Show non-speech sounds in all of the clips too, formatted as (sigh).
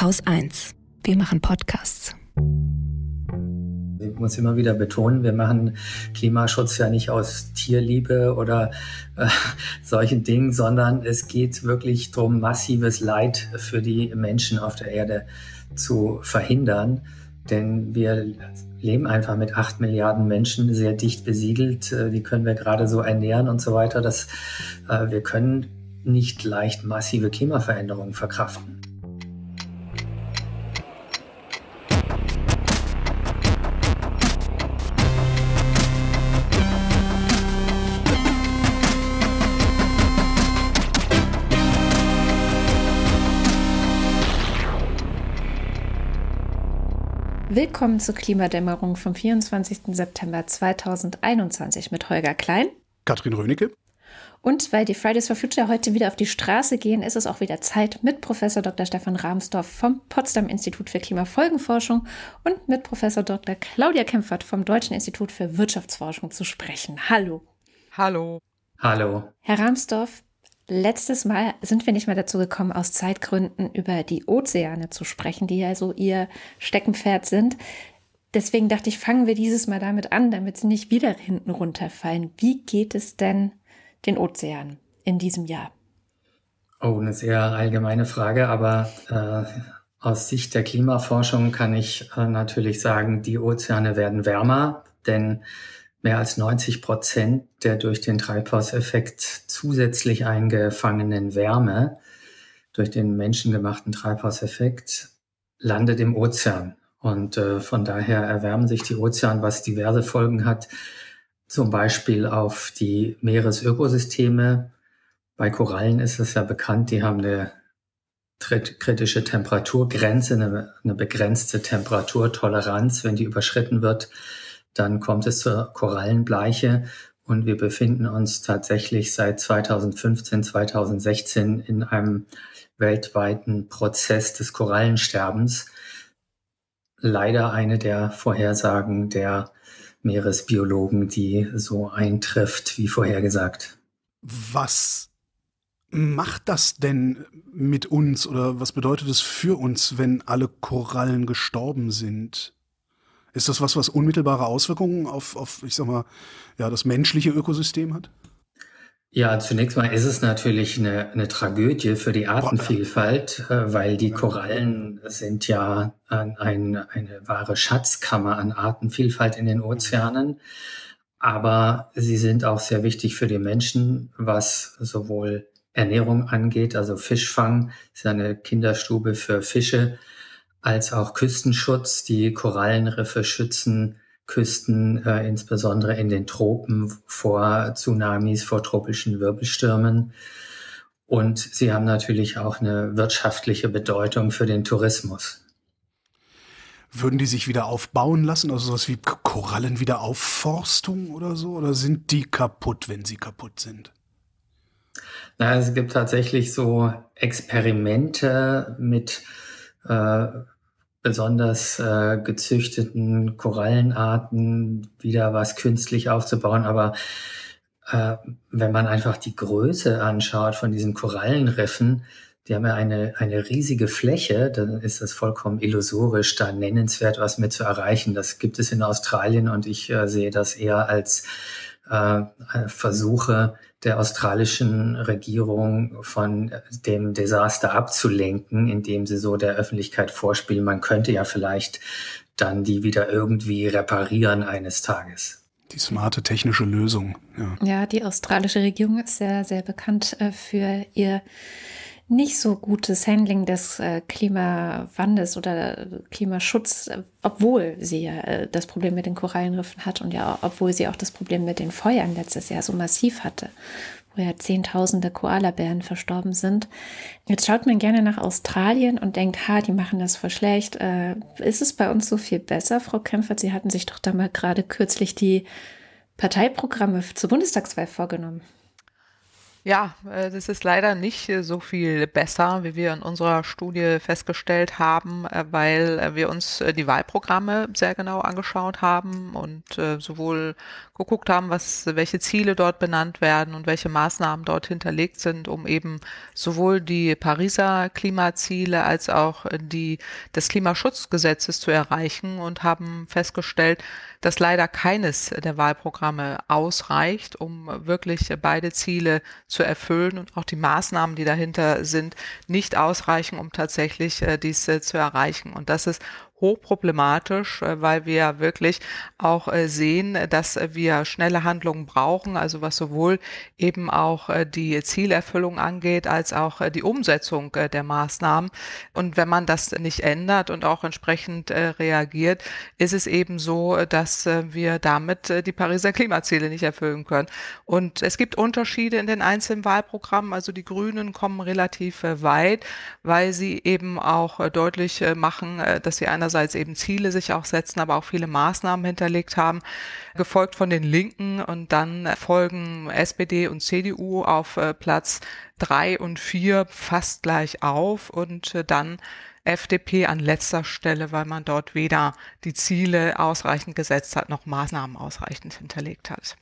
Haus 1. Wir machen Podcasts. Ich muss immer wieder betonen, wir machen Klimaschutz ja nicht aus Tierliebe oder äh, (laughs) solchen Dingen, sondern es geht wirklich darum, massives Leid für die Menschen auf der Erde zu verhindern. Denn wir leben einfach mit acht Milliarden Menschen sehr dicht besiedelt. Äh, die können wir gerade so ernähren und so weiter. Dass, äh, wir können nicht leicht massive Klimaveränderungen verkraften. Willkommen zur Klimadämmerung vom 24. September 2021 mit Holger Klein, Katrin Rönecke. Und weil die Fridays for Future heute wieder auf die Straße gehen, ist es auch wieder Zeit, mit Professor Dr. Stefan Rahmsdorf vom Potsdam Institut für Klimafolgenforschung und mit Professor Dr. Claudia Kempfert vom Deutschen Institut für Wirtschaftsforschung zu sprechen. Hallo. Hallo. Hallo. Herr Rahmsdorf, Letztes Mal sind wir nicht mehr dazu gekommen, aus Zeitgründen über die Ozeane zu sprechen, die ja so ihr Steckenpferd sind. Deswegen dachte ich, fangen wir dieses Mal damit an, damit sie nicht wieder hinten runterfallen. Wie geht es denn den Ozeanen in diesem Jahr? Oh, eine sehr allgemeine Frage, aber äh, aus Sicht der Klimaforschung kann ich äh, natürlich sagen, die Ozeane werden wärmer, denn mehr als 90 Prozent der durch den Treibhauseffekt zusätzlich eingefangenen Wärme, durch den menschengemachten Treibhauseffekt, landet im Ozean. Und äh, von daher erwärmen sich die Ozeane, was diverse Folgen hat, zum Beispiel auf die Meeresökosysteme. Bei Korallen ist es ja bekannt, die haben eine kritische Temperaturgrenze, eine, eine begrenzte Temperaturtoleranz. Wenn die überschritten wird, dann kommt es zur Korallenbleiche und wir befinden uns tatsächlich seit 2015, 2016 in einem weltweiten Prozess des Korallensterbens. Leider eine der Vorhersagen der Meeresbiologen, die so eintrifft wie vorhergesagt. Was macht das denn mit uns oder was bedeutet es für uns, wenn alle Korallen gestorben sind? Ist das was, was unmittelbare Auswirkungen auf, auf ich sag mal, ja, das menschliche Ökosystem hat? Ja, zunächst mal ist es natürlich eine, eine Tragödie für die Artenvielfalt, äh, weil die Korallen sind ja ein, eine wahre Schatzkammer an Artenvielfalt in den Ozeanen. Aber sie sind auch sehr wichtig für die Menschen, was sowohl Ernährung angeht, also Fischfang ist eine Kinderstube für Fische, als auch Küstenschutz. Die Korallenriffe schützen Küsten, äh, insbesondere in den Tropen, vor Tsunamis, vor tropischen Wirbelstürmen. Und sie haben natürlich auch eine wirtschaftliche Bedeutung für den Tourismus. Würden die sich wieder aufbauen lassen, also sowas wie Korallenwiederaufforstung oder so? Oder sind die kaputt, wenn sie kaputt sind? Na, es gibt tatsächlich so Experimente mit äh, besonders äh, gezüchteten Korallenarten wieder was künstlich aufzubauen. Aber äh, wenn man einfach die Größe anschaut von diesen Korallenriffen, die haben ja eine, eine riesige Fläche, dann ist das vollkommen illusorisch, da nennenswert was mit zu erreichen. Das gibt es in Australien und ich äh, sehe das eher als äh, Versuche, der australischen Regierung von dem Desaster abzulenken, indem sie so der Öffentlichkeit vorspielen, man könnte ja vielleicht dann die wieder irgendwie reparieren eines Tages. Die smarte technische Lösung. Ja, ja die australische Regierung ist sehr, sehr bekannt äh, für ihr nicht so gutes Handling des äh, Klimawandels oder Klimaschutz, obwohl sie ja äh, das Problem mit den Korallenriffen hat und ja, obwohl sie auch das Problem mit den Feuern letztes Jahr so massiv hatte, wo ja Zehntausende Koalabären verstorben sind. Jetzt schaut man gerne nach Australien und denkt, ha, die machen das voll schlecht. Äh, ist es bei uns so viel besser, Frau Kempfert? Sie hatten sich doch da mal gerade kürzlich die Parteiprogramme zur Bundestagswahl vorgenommen. Ja, äh, das ist leider nicht äh, so viel besser, wie wir in unserer Studie festgestellt haben, äh, weil wir uns die Wahlprogramme sehr genau angeschaut haben und sowohl geguckt haben, was, welche Ziele dort benannt werden und welche Maßnahmen dort hinterlegt sind, um eben sowohl die Pariser Klimaziele als auch die des Klimaschutzgesetzes zu erreichen und haben festgestellt, dass leider keines der Wahlprogramme ausreicht, um wirklich beide Ziele zu erfüllen und auch die Maßnahmen, die dahinter sind, nicht ausreichen, um tatsächlich äh, dies äh, zu erreichen. Und das ist hochproblematisch, äh, weil wir wirklich auch äh, sehen, dass wir schnelle Handlungen brauchen, also was sowohl eben auch äh, die Zielerfüllung angeht, als auch die Umsetzung der Maßnahmen. Und wenn man das nicht ändert und auch entsprechend reagiert, ist es eben so, dass wir damit die Pariser Klimaziele nicht erfüllen können. Und es gibt Unterschiede in den einzelnen Wahlprogrammen. Also die Grünen kommen relativ weit, weil sie eben auch deutlich machen, dass sie einer einerseits eben Ziele sich auch setzen, aber auch viele Maßnahmen hinterlegt haben, gefolgt von den Linken und dann folgen SPD und CDU auf äh, Platz drei und vier fast gleich auf und äh, dann FDP an letzter Stelle, weil man dort weder die Ziele ausreichend gesetzt hat, noch Maßnahmen ausreichend hinterlegt hat.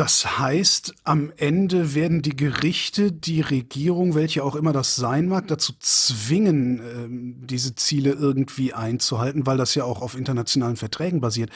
Das heißt, am Ende werden die Gerichte die Regierung, welche auch immer das sein mag, dazu zwingen, ähm, diese Ziele irgendwie einzuhalten, weil das ja auch auf internationalen Verträgen basiert.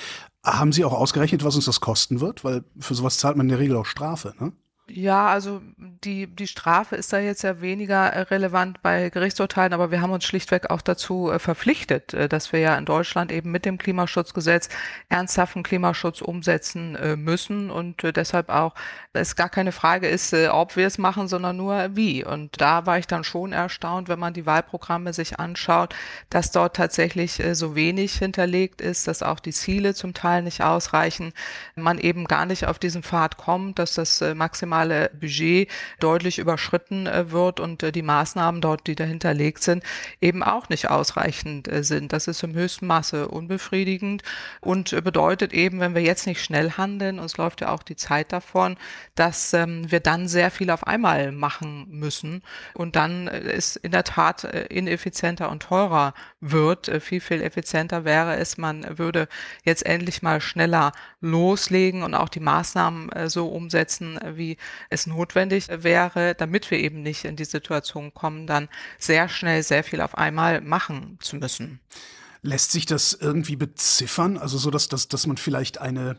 Haben Sie auch ausgerechnet, was uns das kosten wird? Weil für sowas zahlt man in der Regel auch Strafe, ne? Ja, also die, die Strafe ist da jetzt ja weniger äh, relevant bei Gerichtsurteilen, aber wir haben uns schlichtweg auch dazu äh, verpflichtet, äh, dass wir ja in Deutschland eben mit dem Klimaschutzgesetz ernsthaften Klimaschutz umsetzen müssen und deshalb auch es gar keine Frage ist, ob wir es machen, sondern nur wie. Und da war ich dann schon erstaunt, wenn man die Wahlprogramme sich anschaut, dass dort tatsächlich so wenig hinterlegt ist, dass auch die Ziele zum Teil nicht ausreichen, man eben gar nicht auf diesen Pfad kommt, dass das maximal maximale Budget deutlich überschritten äh, wird und äh, die Maßnahmen dort, die dahinterlegt sind, eben auch nicht ausreichend äh, sind. Das ist im höchsten Maße unbefriedigend und bedeutet eben, wenn wir jetzt nicht schnell handeln, uns läuft ja auch die Zeit davon, dass ähm, wir dann sehr viel auf einmal machen müssen und dann ist in der Tat ineffizienter und teurer wird. Viel, viel effizienter wäre es, man würde jetzt endlich mal schneller loslegen und auch die Maßnahmen so umsetzen, wie es notwendig wäre, damit wir eben nicht in die Situation kommen, dann sehr schnell sehr viel auf einmal machen zu müssen. Lässt sich das irgendwie beziffern? Also so, dass, dass, dass man vielleicht eine,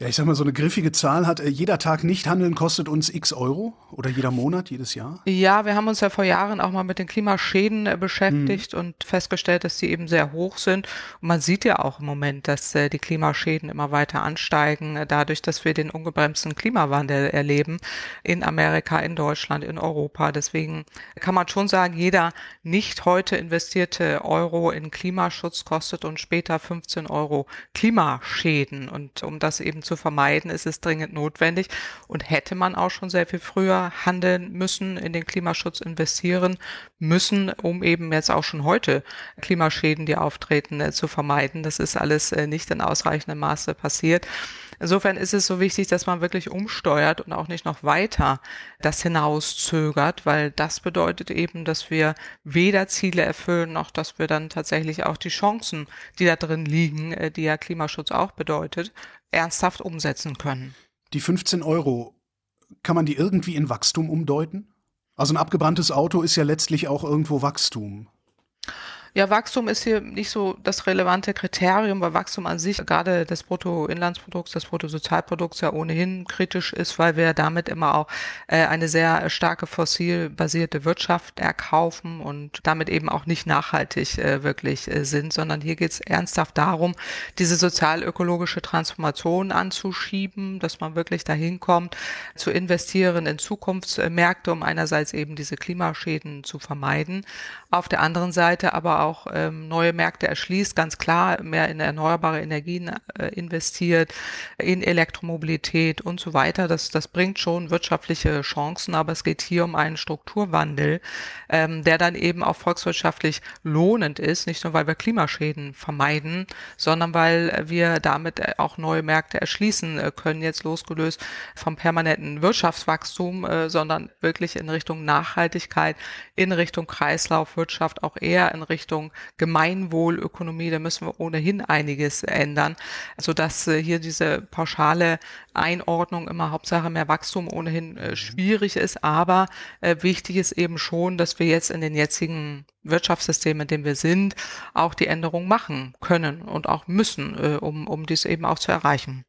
ja, ich sag mal, so eine griffige Zahl hat, äh, jeder Tag nicht handeln kostet uns x Euro oder jeder Monat, jedes Jahr? Ja, wir haben uns ja vor Jahren auch mal mit den Klimaschäden äh, beschäftigt mhm. und festgestellt, dass die eben sehr hoch sind. Und man sieht ja auch im Moment, dass äh, die Klimaschäden immer weiter ansteigen, dadurch, dass wir den ungebremsten Klimawandel erleben in Amerika, in Deutschland, in Europa. Deswegen kann man schon sagen, jeder nicht heute investierte Euro in Klimaschutz kostet uns später 15 Euro Klimaschäden. Und um das eben zu vermeiden, ist es dringend notwendig und hätte man auch schon sehr viel früher handeln müssen, in den Klimaschutz investieren müssen, um eben jetzt auch schon heute Klimaschäden, die auftreten, äh, zu vermeiden. Das ist alles äh, nicht in ausreichendem Maße passiert. Insofern ist es so wichtig, dass man wirklich umsteuert und auch nicht noch weiter das hinauszögert, weil das bedeutet eben, dass wir weder Ziele erfüllen, noch dass wir dann tatsächlich auch die Chancen, die da drin liegen, äh, die ja Klimaschutz auch bedeutet, ernsthaft umsetzen können. Die 15 Euro, kann man die irgendwie in Wachstum umdeuten? Also ein abgebranntes Auto ist ja letztlich auch irgendwo Wachstum. Ja, Wachstum ist hier nicht so das relevante Kriterium, weil Wachstum an sich gerade des Bruttoinlandsprodukts, des Bruttosozialprodukts ja ohnehin kritisch ist, weil wir damit immer auch äh, eine sehr starke fossilbasierte Wirtschaft erkaufen und damit eben auch nicht nachhaltig äh, wirklich äh, sind, sondern hier geht es ernsthaft darum, diese sozialökologische Transformation anzuschieben, dass man wirklich dahin kommt, zu investieren in Zukunftsmärkte, um einerseits eben diese Klimaschäden zu vermeiden, auf der anderen Seite aber auch ähm, neue Märkte erschließt, ganz klar mehr in erneuerbare Energien äh, investiert, in Elektromobilität und so weiter. Das, das bringt schon wirtschaftliche Chancen, aber es geht hier um einen Strukturwandel, ähm, der dann eben auch volkswirtschaftlich lohnend ist, nicht nur weil wir Klimaschäden vermeiden, sondern weil wir damit auch neue Märkte erschließen äh, können, jetzt losgelöst vom permanenten Wirtschaftswachstum, äh, sondern wirklich in Richtung Nachhaltigkeit, in Richtung Kreislaufwirtschaft, auch eher in Richtung Gemeinwohlökonomie. Da müssen wir ohnehin einiges ändern, sodass äh, hier diese pauschale Einordnung immer Hauptsache mehr Wachstum ohnehin äh, schwierig ist. Aber äh, wichtig ist eben schon, dass wir jetzt in den jetzigen Wirtschaftssystem, in dem wir sind, auch die Änderung machen können und auch müssen, um, um dies eben auch zu erreichen.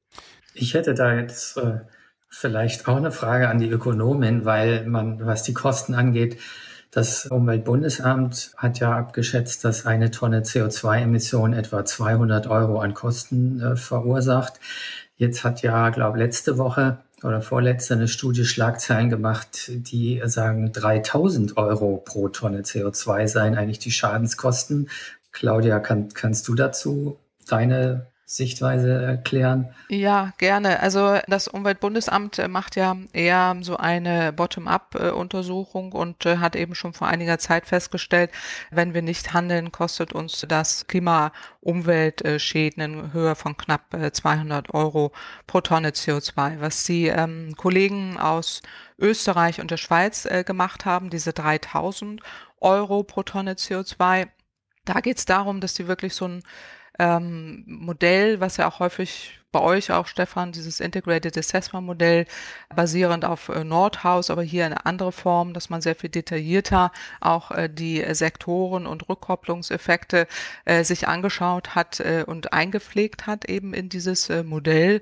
Ich hätte da jetzt äh, vielleicht auch eine Frage an die Ökonomin, weil man, was die Kosten angeht, das Umweltbundesamt hat ja abgeschätzt, dass eine Tonne CO2-Emission etwa 200 Euro an Kosten äh, verursacht. Jetzt hat ja, glaube letzte Woche oder vorletzte eine Studie Schlagzeilen gemacht, die sagen 3000 Euro pro Tonne CO2 seien eigentlich die Schadenskosten. Claudia, kann, kannst du dazu deine Sichtweise erklären? Ja, gerne. Also das Umweltbundesamt äh, macht ja eher so eine Bottom-up-Untersuchung und äh, hat eben schon vor einiger Zeit festgestellt, wenn wir nicht handeln, kostet uns das Klima-Umweltschäden in Höhe von knapp 200 äh, Euro pro Tonne CO2. Was die ähm, Kollegen aus Österreich und der Schweiz äh, gemacht haben, diese 3000 Euro pro Tonne CO2, da geht es darum, dass die wirklich so ein ähm, Modell, was ja auch häufig bei euch auch, Stefan, dieses Integrated Assessment Modell basierend auf äh, Nordhaus, aber hier eine andere Form, dass man sehr viel detaillierter auch äh, die Sektoren und Rückkopplungseffekte äh, sich angeschaut hat und eingepflegt hat eben in dieses Modell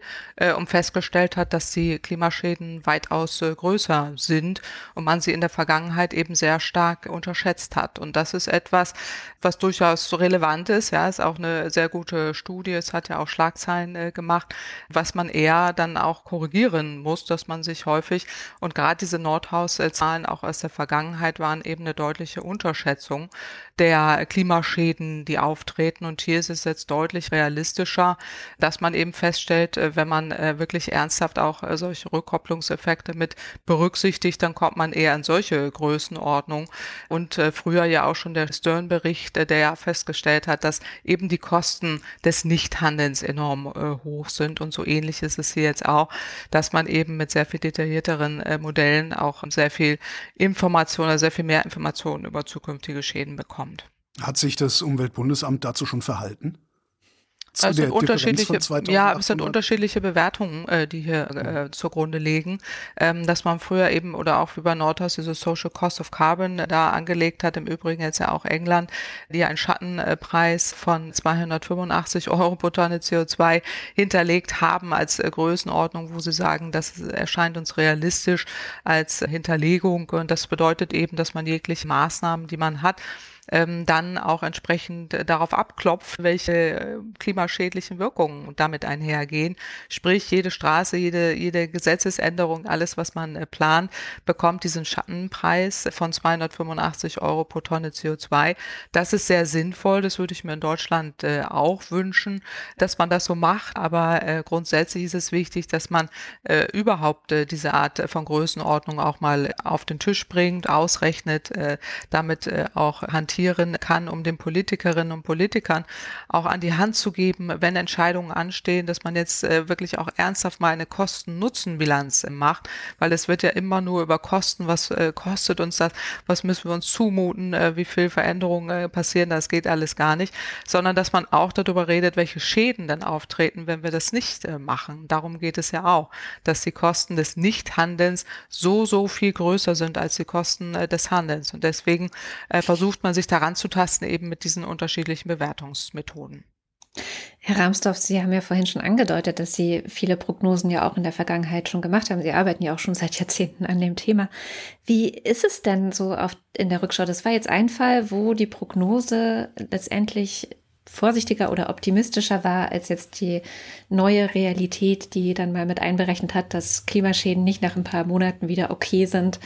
und festgestellt hat, dass die Klimaschäden weitaus größer sind und man sie in der Vergangenheit eben sehr stark unterschätzt hat. Und das ist etwas, was durchaus relevant ist. Ja, ist auch eine sehr gute Studie. Es hat ja auch Schlagzeilen gemacht macht, was man eher dann auch korrigieren muss, dass man sich häufig und gerade diese Nordhaus-Zahlen auch aus der Vergangenheit waren eben eine deutliche Unterschätzung der Klimaschäden, die auftreten. Und hier ist es jetzt deutlich realistischer, dass man eben feststellt, äh, wenn man äh, wirklich ernsthaft auch äh, solche Rückkopplungseffekte mit berücksichtigt, dann kommt man eher in solche Größenordnungen. Und früher ja auch schon der Stern-Bericht, der ja festgestellt hat, dass eben die Kosten des Nichthandelns enorm hoch sind. Und so ähnlich ist es hier jetzt auch, dass man eben mit sehr viel detaillierteren Modellen auch sehr viel Information, sehr viel mehr Informationen über zukünftige Schäden bekommt kommt. Hat sich das Umweltbundesamt dazu schon verhalten? Zu also unterschiedliche, ja, es sind unterschiedliche Bewertungen, äh, die hier äh, zugrunde liegen, ähm, dass man früher eben oder auch über Nordhaus diese Social Cost of Carbon da angelegt hat, im Übrigen jetzt ja auch England, die einen Schattenpreis von 285 Euro pro Tonne CO2 hinterlegt haben als äh, Größenordnung, wo sie sagen, das erscheint uns realistisch als Hinterlegung. Und das bedeutet eben, dass man jegliche Maßnahmen, die man hat, ähm, dann auch entsprechend äh, darauf abklopft, welche äh, klimaschädlichen Wirkungen damit einhergehen. Sprich, jede Straße, jede, jede Gesetzesänderung, alles, was man äh, plant, bekommt diesen Schattenpreis von 285 Euro pro Tonne CO2. Das ist sehr sinnvoll. Das würde ich mir in Deutschland äh, auch wünschen, dass man das so macht. Aber äh, grundsätzlich ist es wichtig, dass man äh, überhaupt äh, diese Art von Größenordnung auch mal auf den Tisch bringt, ausrechnet, äh, damit äh, auch hantiert diskutieren kann, um den Politikerinnen und Politikern auch an die Hand zu geben, wenn Entscheidungen anstehen, dass man jetzt äh, wirklich auch ernsthaft mal eine Kosten-Nutzen-Bilanz macht, weil es wird ja immer nur über Kosten, was äh, kostet uns das, was müssen wir uns zumuten, äh, wie viel Veränderungen passieren, das geht alles gar nicht, sondern dass man auch darüber redet, welche Schäden dann auftreten, wenn wir das nicht machen. Darum geht es ja auch, dass die Kosten des Nichthandelns so, so viel größer sind als die Kosten des Handelns. Und deswegen versucht man sich daran zu tasten, eben mit diesen unterschiedlichen Bewertungsmethoden. Herr Ramsdorf, Sie haben ja vorhin schon angedeutet, dass Sie viele Prognosen ja auch in der Vergangenheit schon gemacht haben. Sie arbeiten ja auch schon (laughs) seit Jahrzehnten an dem Thema. Wie ist es denn so auf, in der Rückschau? Das war jetzt ein Fall, wo die Prognose letztendlich vorsichtiger oder optimistischer war als jetzt die neue Realität, die dann mal mit einberechnet hat, dass Klimaschäden nicht nach ein paar Monaten wieder okay sind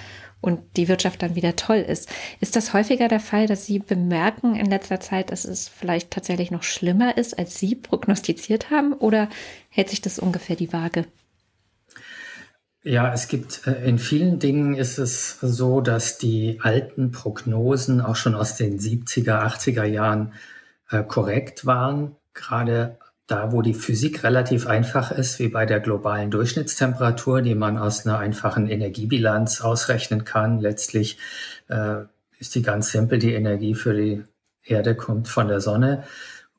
und die Wirtschaft dann wieder toll ist. Ist das häufiger der Fall, dass Sie bemerken in letzter Zeit, dass es vielleicht tatsächlich noch schlimmer ist, als Sie prognostiziert haben? Oder hält sich das ungefähr die Waage? Ja, es gibt äh, in vielen Dingen ist es so, dass die alten Prognosen auch schon aus den 70er, 80er Jahren äh, korrekt waren. Gerade da, wo die Physik relativ einfach ist, wie bei der globalen Durchschnittstemperatur, die man aus einer einfachen Energiebilanz ausrechnen kann. Letztlich äh, ist die ganz simpel. Die Energie für die Erde kommt von der Sonne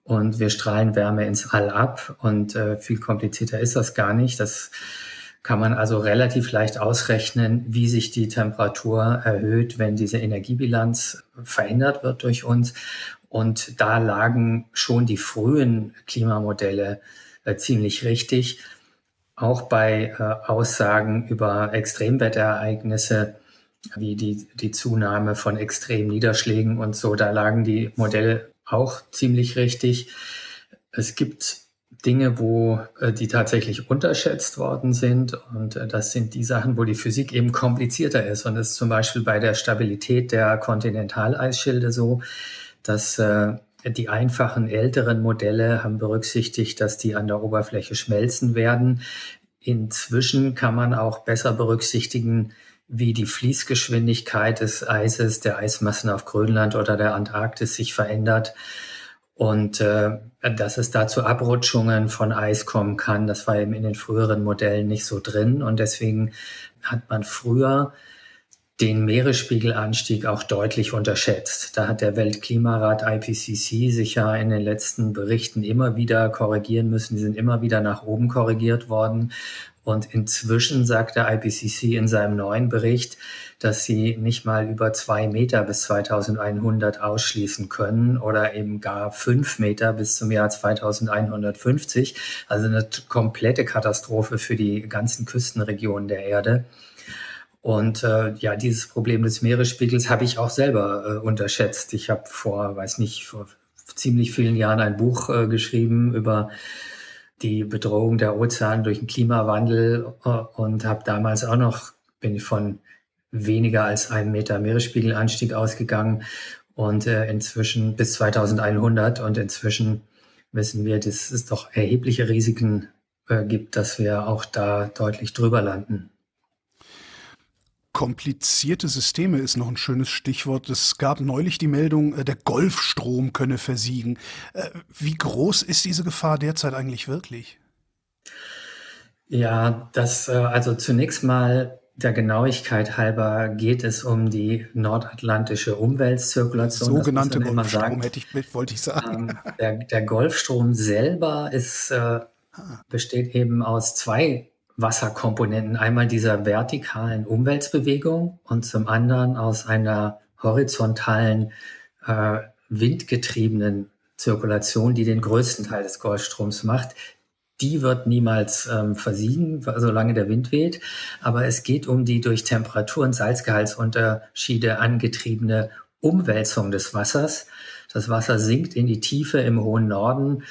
und wir strahlen Wärme ins All ab und äh, viel komplizierter ist das gar nicht. Das kann man also relativ leicht ausrechnen, wie sich die Temperatur erhöht, wenn diese Energiebilanz verändert wird durch uns. Und da lagen schon die frühen Klimamodelle äh, ziemlich richtig. Auch bei äh, Aussagen über Extremwetterereignisse wie die, die Zunahme von extremen Niederschlägen und so, da lagen die Modelle auch ziemlich richtig. Es gibt Dinge, wo äh, die tatsächlich unterschätzt worden sind. Und äh, das sind die Sachen, wo die Physik eben komplizierter ist. Und das ist zum Beispiel bei der Stabilität der Kontinentaleisschilde so, dass äh, die einfachen älteren Modelle haben berücksichtigt, dass die an der Oberfläche schmelzen werden. Inzwischen kann man auch besser berücksichtigen, wie die Fließgeschwindigkeit des Eises, der Eismassen auf Grönland oder der Antarktis sich verändert und äh, dass es da zu Abrutschungen von Eis kommen kann, das war eben in den früheren Modellen nicht so drin. Und deswegen hat man früher den Meeresspiegelanstieg auch deutlich unterschätzt. Da hat der Weltklimarat IPCC sich ja in den letzten Berichten immer wieder korrigieren müssen. Die sind immer wieder nach oben korrigiert worden. Und inzwischen sagt der IPCC in seinem neuen Bericht, dass sie nicht mal über zwei Meter bis 2100 ausschließen können oder eben gar fünf Meter bis zum Jahr 2150. Also eine komplette Katastrophe für die ganzen Küstenregionen der Erde. Und äh, ja, dieses Problem des Meeresspiegels habe ich auch selber äh, unterschätzt. Ich habe vor, weiß nicht, vor ziemlich vielen Jahren ein Buch äh, geschrieben über die Bedrohung der Ozeane durch den Klimawandel äh, und habe damals auch noch, bin ich von weniger als einem Meter Meeresspiegelanstieg ausgegangen und äh, inzwischen bis 2100 und inzwischen wissen wir, dass es doch erhebliche Risiken äh, gibt, dass wir auch da deutlich drüber landen. Komplizierte Systeme ist noch ein schönes Stichwort. Es gab neulich die Meldung, äh, der Golfstrom könne versiegen. Äh, wie groß ist diese Gefahr derzeit eigentlich wirklich? Ja, das, äh, also zunächst mal der Genauigkeit halber geht es um die nordatlantische Umweltzirkulation. Sogenannte Golfstrom, hätte ich, wollte ich sagen. Ähm, der, der, Golfstrom selber ist, äh, ah. besteht eben aus zwei Wasserkomponenten. Einmal dieser vertikalen Umweltbewegung und zum anderen aus einer horizontalen äh, windgetriebenen Zirkulation, die den größten Teil des Golfstroms macht. Die wird niemals ähm, versiegen, solange der Wind weht. Aber es geht um die durch Temperatur- und Salzgehaltsunterschiede angetriebene Umwälzung des Wassers. Das Wasser sinkt in die Tiefe im hohen Norden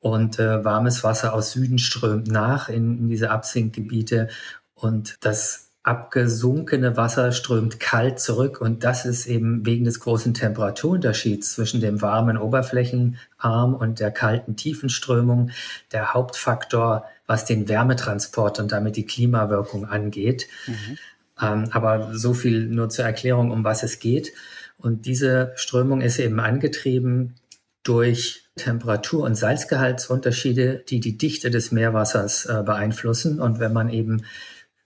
und äh, warmes Wasser aus Süden strömt nach in, in diese Absinkgebiete und das abgesunkene Wasser strömt kalt zurück und das ist eben wegen des großen Temperaturunterschieds zwischen dem warmen Oberflächenarm und der kalten Tiefenströmung der Hauptfaktor, was den Wärmetransport und damit die Klimawirkung angeht. Mhm. Ähm, aber so viel nur zur Erklärung, um was es geht. Und diese Strömung ist eben angetrieben durch Temperatur- und Salzgehaltsunterschiede, die die Dichte des Meerwassers äh, beeinflussen. Und wenn man eben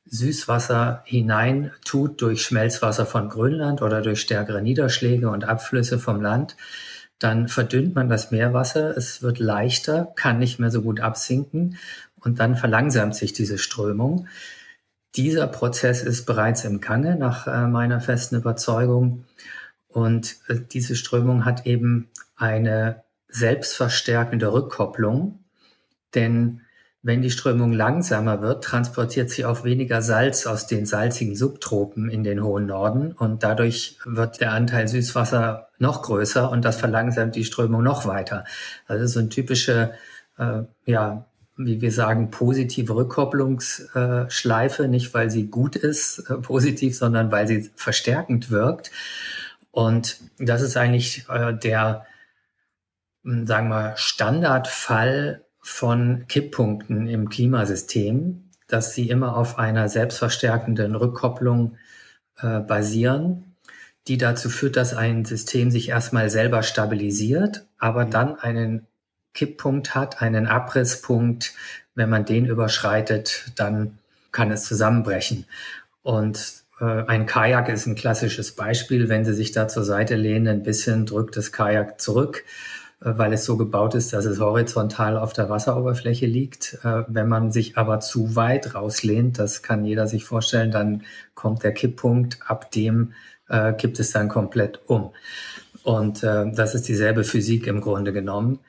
Süßwasser hinein tut durch Schmelzwasser von Grönland oder durch stärkere Niederschläge und Abflüsse vom Land, dann verdünnt man das Meerwasser, es wird leichter, kann nicht mehr so gut absinken und dann verlangsamt sich diese Strömung. Dieser Prozess ist bereits im Gange, nach äh, meiner festen Überzeugung. Und äh, diese Strömung hat eben eine selbstverstärkende Rückkopplung, denn wenn die Strömung langsamer wird, transportiert sie auch weniger Salz aus den salzigen Subtropen in den hohen Norden und dadurch wird der Anteil Süßwasser noch größer und das verlangsamt die Strömung noch weiter. Also so eine typische, äh, ja, wie wir sagen, positive Rückkopplungsschleife, nicht weil sie gut ist, äh, positiv, sondern weil sie verstärkend wirkt. Und das ist eigentlich äh, der, sagen wir, Standardfall von Kipppunkten im Klimasystem, dass sie immer auf einer selbstverstärkenden Rückkopplung äh, basieren, die dazu führt, dass ein System sich erstmal selber stabilisiert, aber mhm. dann einen Kipppunkt hat, einen Abrisspunkt. Wenn man den überschreitet, dann kann es zusammenbrechen. Und äh, ein Kajak ist ein klassisches Beispiel. Wenn Sie sich da zur Seite lehnen, ein bisschen drückt das Kajak zurück weil es so gebaut ist, dass es horizontal auf der Wasseroberfläche liegt. Äh, wenn man sich aber zu weit rauslehnt, das kann jeder sich vorstellen, dann kommt der Kipppunkt, ab dem äh, kippt es dann komplett um. Und das ist dieselbe Physik im Grunde genommen.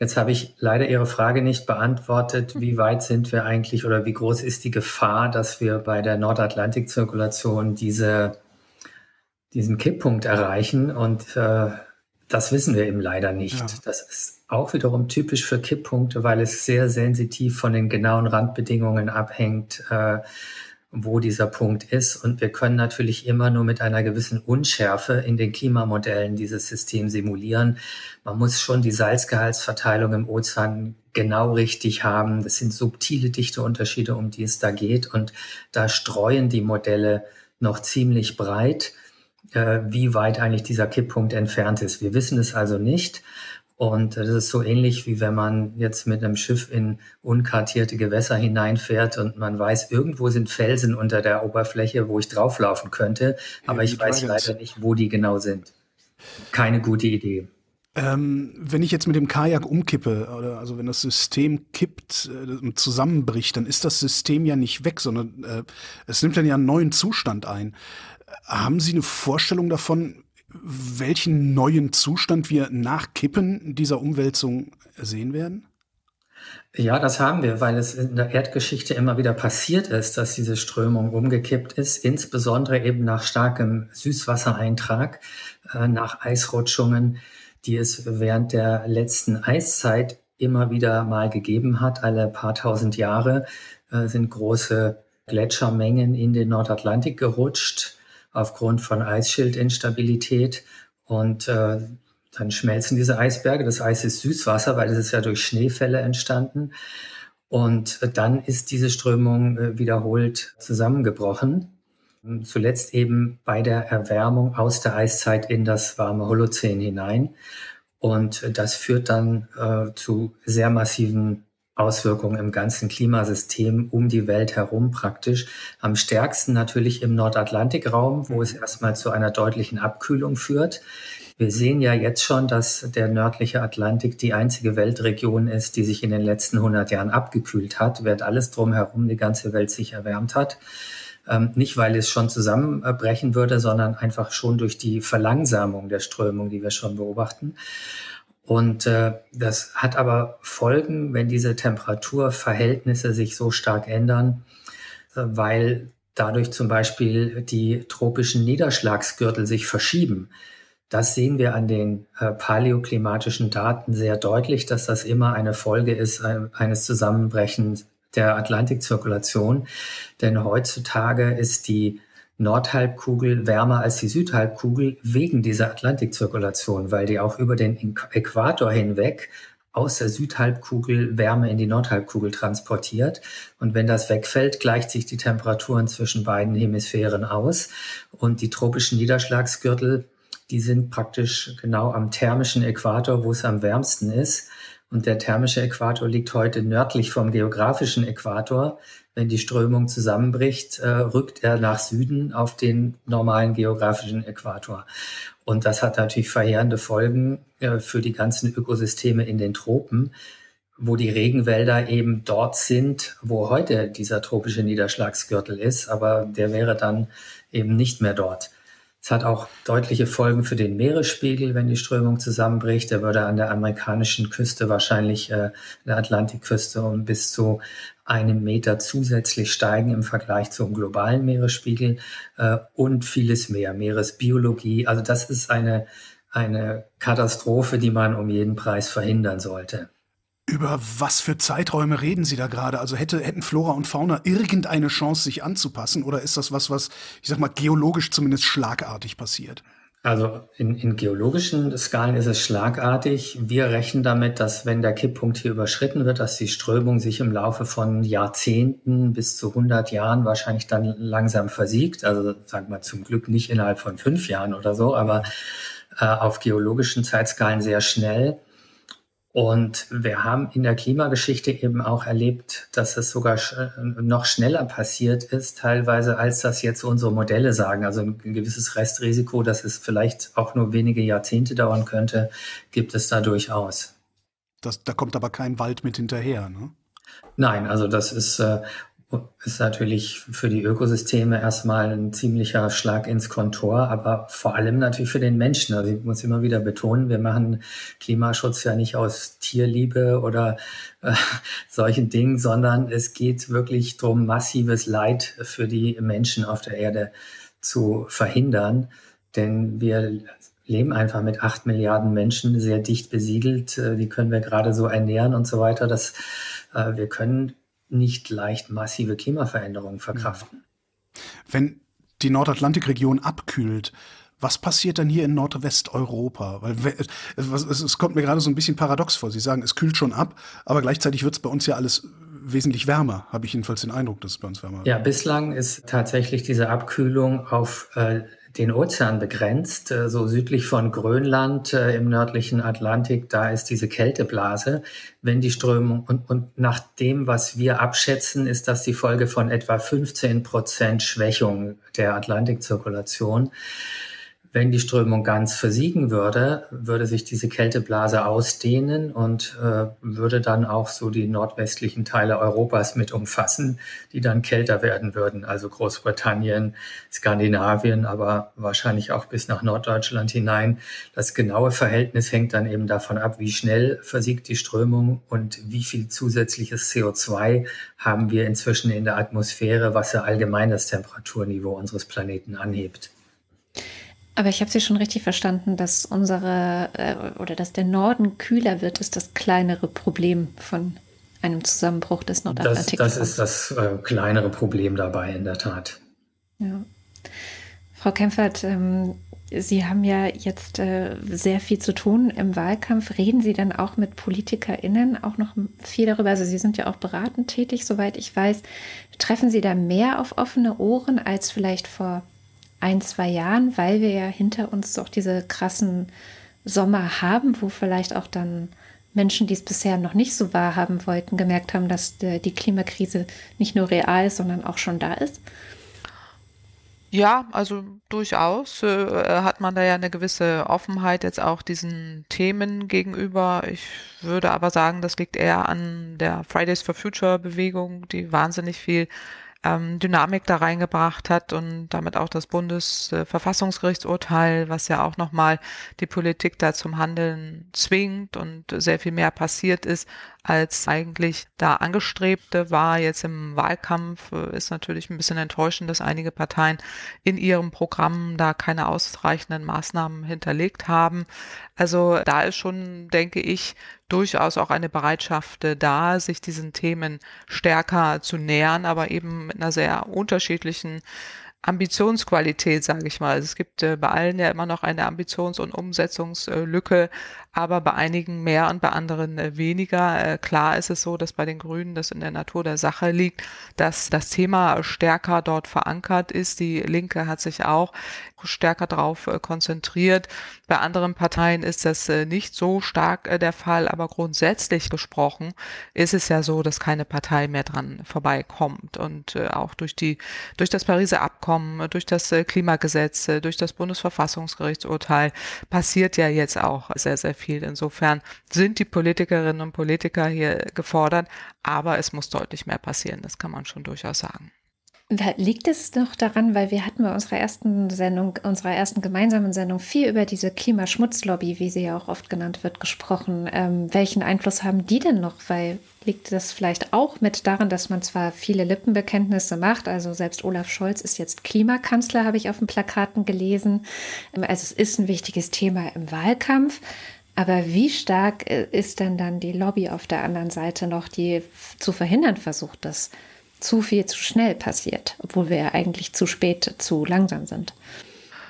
Jetzt habe ich leider Ihre Frage nicht beantwortet. Wie weit sind wir eigentlich oder wie groß ist die Gefahr, dass wir bei der Nordatlantikzirkulation diese, diesen Kipppunkt erreichen? Und äh, das wissen wir eben leider nicht. Ja. Das ist auch wiederum typisch für Kipppunkte, weil es sehr sensitiv von den genauen Randbedingungen abhängt, äh, wo dieser Punkt ist. Und wir können natürlich immer nur mit einer gewissen Unschärfe in den Klimamodellen dieses System simulieren. Man muss schon die Salzgehaltsverteilung im Ozean genau richtig haben. Das sind subtile Dichteunterschiede, um die es da geht. Und da streuen die Modelle noch ziemlich breit äh, wie weit eigentlich dieser Kipppunkt entfernt ist. Wir wissen es also nicht. Und das ist so ähnlich, wie wenn man jetzt mit einem Schiff in unkartierte Gewässer hineinfährt und man weiß, irgendwo sind Felsen unter der Oberfläche, wo ich drauflaufen könnte, aber ich weiß leider nicht, wo die genau sind. Keine gute Idee. Ähm, wenn ich jetzt mit dem Kajak umkippe, oder also wenn das System kippt äh, und zusammenbricht, dann ist das System ja nicht weg, sondern äh, es nimmt dann ja einen neuen Zustand ein. Haben Sie eine Vorstellung davon, welchen neuen Zustand wir nach Kippen dieser Umwälzung sehen werden? Ja, das haben wir, weil es in der Erdgeschichte immer wieder passiert ist, dass diese Strömung umgekippt ist, insbesondere eben nach starkem Süßwassereintrag, äh, nach Eisrutschungen, die es während der letzten Eiszeit immer wieder mal gegeben hat. Alle paar tausend Jahre äh, sind große Gletschermengen in den Nordatlantik gerutscht aufgrund von Eisschildinstabilität. Und äh, dann schmelzen diese Eisberge. Das Eis ist Süßwasser, weil es ist ja durch Schneefälle entstanden. Und dann ist diese Strömung äh, wiederholt zusammengebrochen. Zuletzt eben bei der Erwärmung aus der Eiszeit in das warme Holozän hinein. Und das führt dann äh, zu sehr massiven Auswirkungen im ganzen Klimasystem um die Welt herum praktisch. Am stärksten natürlich im Nordatlantikraum, wo es erstmal zu einer deutlichen Abkühlung führt. Wir sehen ja jetzt schon, dass der nördliche Atlantik die einzige Weltregion ist, die sich in den letzten 100 Jahren abgekühlt hat, während alles drumherum die ganze Welt sich erwärmt hat. Ähm, nicht, weil es schon zusammenbrechen würde, sondern einfach schon durch die Verlangsamung der Strömung, die wir schon beobachten. Und äh, das hat aber Folgen, wenn diese Temperaturverhältnisse sich so stark ändern, äh, weil dadurch zum Beispiel die tropischen Niederschlagsgürtel sich verschieben. Das sehen wir an den äh, paläoklimatischen Daten sehr deutlich, dass das immer eine Folge ist äh, eines Zusammenbrechens der Atlantikzirkulation. Denn heutzutage ist die Nordhalbkugel wärmer als die Südhalbkugel wegen dieser Atlantikzirkulation, weil die auch über den Äquator hinweg aus der Südhalbkugel Wärme in die Nordhalbkugel transportiert. Und wenn das wegfällt, gleicht sich die Temperaturen zwischen beiden Hemisphären aus. Und die tropischen Niederschlagsgürtel, die sind praktisch genau am thermischen Äquator, wo es am wärmsten ist. Und der thermische Äquator liegt heute nördlich vom geografischen Äquator. Wenn die Strömung zusammenbricht, äh, rückt er nach Süden auf den normalen geografischen Äquator. Und das hat natürlich verheerende Folgen äh, für die ganzen Ökosysteme in den Tropen, wo die Regenwälder eben dort sind, wo heute dieser tropische Niederschlagsgürtel ist, aber der wäre dann eben nicht mehr dort. Es hat auch deutliche Folgen für den Meeresspiegel, wenn die Strömung zusammenbricht. Der würde an der amerikanischen Küste wahrscheinlich, äh, der Atlantikküste, um bis zu einem Meter zusätzlich steigen im Vergleich zum globalen Meeresspiegel äh, und vieles mehr, Meeresbiologie. Also das ist eine, eine Katastrophe, die man um jeden Preis verhindern sollte. Über was für Zeiträume reden Sie da gerade? Also hätte, hätten Flora und Fauna irgendeine Chance, sich anzupassen? Oder ist das was, was, ich sag mal, geologisch zumindest schlagartig passiert? Also in, in geologischen Skalen ist es schlagartig. Wir rechnen damit, dass wenn der Kipppunkt hier überschritten wird, dass die Strömung sich im Laufe von Jahrzehnten bis zu 100 Jahren wahrscheinlich dann langsam versiegt. Also sagen wir zum Glück nicht innerhalb von fünf Jahren oder so, aber äh, auf geologischen Zeitskalen sehr schnell. Und wir haben in der Klimageschichte eben auch erlebt, dass es sogar noch schneller passiert ist, teilweise, als das jetzt unsere Modelle sagen. Also ein gewisses Restrisiko, dass es vielleicht auch nur wenige Jahrzehnte dauern könnte, gibt es da durchaus. Das, da kommt aber kein Wald mit hinterher, ne? Nein, also das ist äh, ist natürlich für die Ökosysteme erstmal ein ziemlicher Schlag ins Kontor, aber vor allem natürlich für den Menschen. Also ich muss immer wieder betonen, wir machen Klimaschutz ja nicht aus Tierliebe oder äh, (laughs) solchen Dingen, sondern es geht wirklich darum, massives Leid für die Menschen auf der Erde zu verhindern. Denn wir leben einfach mit acht Milliarden Menschen sehr dicht besiedelt. Äh, die können wir gerade so ernähren und so weiter. Das, äh, wir können nicht leicht massive Klimaveränderungen verkraften. Wenn die Nordatlantikregion abkühlt, was passiert dann hier in Nordwesteuropa? Weil es, es, es, kommt mir gerade so ein bisschen paradox vor. Sie sagen, es kühlt schon ab, aber gleichzeitig wird es bei uns ja alles wesentlich wärmer, habe ich jedenfalls den Eindruck, dass es bei uns wärmer wird. Ja, bislang ist tatsächlich diese Abkühlung auf äh, den Ozean begrenzt, äh, so südlich von Grönland äh, im nördlichen Atlantik, da ist diese Kälteblase. Wenn die Strömung und, und nach dem, was wir abschätzen, ist das die Folge von etwa 15 Prozent Schwächung der Atlantikzirkulation. Wenn die Strömung ganz versiegen würde, würde sich diese Kälteblase ausdehnen und äh, würde dann auch so die nordwestlichen Teile Europas mit umfassen, die dann kälter werden würden. Also Großbritannien, Skandinavien, aber wahrscheinlich auch bis nach Norddeutschland hinein. Das genaue Verhältnis hängt dann eben davon ab, wie schnell versiegt die Strömung und wie viel zusätzliches CO2 haben wir inzwischen in der Atmosphäre, was ja allgemein das Temperaturniveau unseres Planeten anhebt. Aber ich habe Sie schon richtig verstanden, dass unsere äh, oder dass der Norden kühler wird, ist das kleinere Problem von einem Zusammenbruch des Nordatlantiks. Das, das ist das äh, kleinere Problem dabei, in der Tat. Ja. Frau Kempfert, ähm, Sie haben ja jetzt äh, sehr viel zu tun im Wahlkampf. Reden Sie dann auch mit PolitikerInnen auch noch viel darüber? Also Sie sind ja auch beratend tätig, soweit ich weiß. Treffen Sie da mehr auf offene Ohren als vielleicht vor ein, zwei Jahren, weil wir ja hinter uns doch diese krassen Sommer haben, wo vielleicht auch dann Menschen, die es bisher noch nicht so wahrhaben wollten, gemerkt haben, dass die Klimakrise nicht nur real ist, sondern auch schon da ist? Ja, also durchaus äh, hat man da ja eine gewisse Offenheit jetzt auch diesen Themen gegenüber. Ich würde aber sagen, das liegt eher an der Fridays for Future Bewegung, die wahnsinnig viel ähm, Dynamik da reingebracht hat und damit auch das Bundesverfassungsgerichtsurteil, was ja auch nochmal die Politik da zum Handeln zwingt und sehr viel mehr passiert ist, als eigentlich da angestrebte war. Jetzt im Wahlkampf äh, ist natürlich ein bisschen enttäuschend, dass einige Parteien in ihrem Programm da keine ausreichenden Maßnahmen hinterlegt haben. Also da ist schon, denke ich, durchaus auch eine Bereitschaft äh, da, sich diesen Themen stärker zu nähern, aber eben mit einer sehr unterschiedlichen Ambitionsqualität, sage ich mal. Also es gibt äh, bei allen ja immer noch eine Ambitions- und Umsetzungslücke, aber bei einigen mehr und bei anderen äh, weniger. Äh, klar ist es so, dass bei den Grünen das in der Natur der Sache liegt, dass das Thema stärker dort verankert ist. Die Linke hat sich auch stärker darauf äh, konzentriert. Bei anderen Parteien ist das nicht so stark der Fall, aber grundsätzlich gesprochen ist es ja so, dass keine Partei mehr dran vorbeikommt und auch durch die durch das Pariser Abkommen, durch das Klimagesetz, durch das Bundesverfassungsgerichtsurteil passiert ja jetzt auch sehr sehr viel. Insofern sind die Politikerinnen und Politiker hier gefordert, aber es muss deutlich mehr passieren, das kann man schon durchaus sagen. Liegt es noch daran, weil wir hatten bei unserer ersten Sendung, unserer ersten gemeinsamen Sendung viel über diese Klimaschmutzlobby, wie sie ja auch oft genannt wird, gesprochen. Ähm, welchen Einfluss haben die denn noch? Weil liegt das vielleicht auch mit daran, dass man zwar viele Lippenbekenntnisse macht, also selbst Olaf Scholz ist jetzt Klimakanzler, habe ich auf den Plakaten gelesen. Ähm, also es ist ein wichtiges Thema im Wahlkampf. Aber wie stark äh, ist denn dann die Lobby auf der anderen Seite noch, die zu verhindern versucht, dass zu viel zu schnell passiert, obwohl wir ja eigentlich zu spät, zu langsam sind.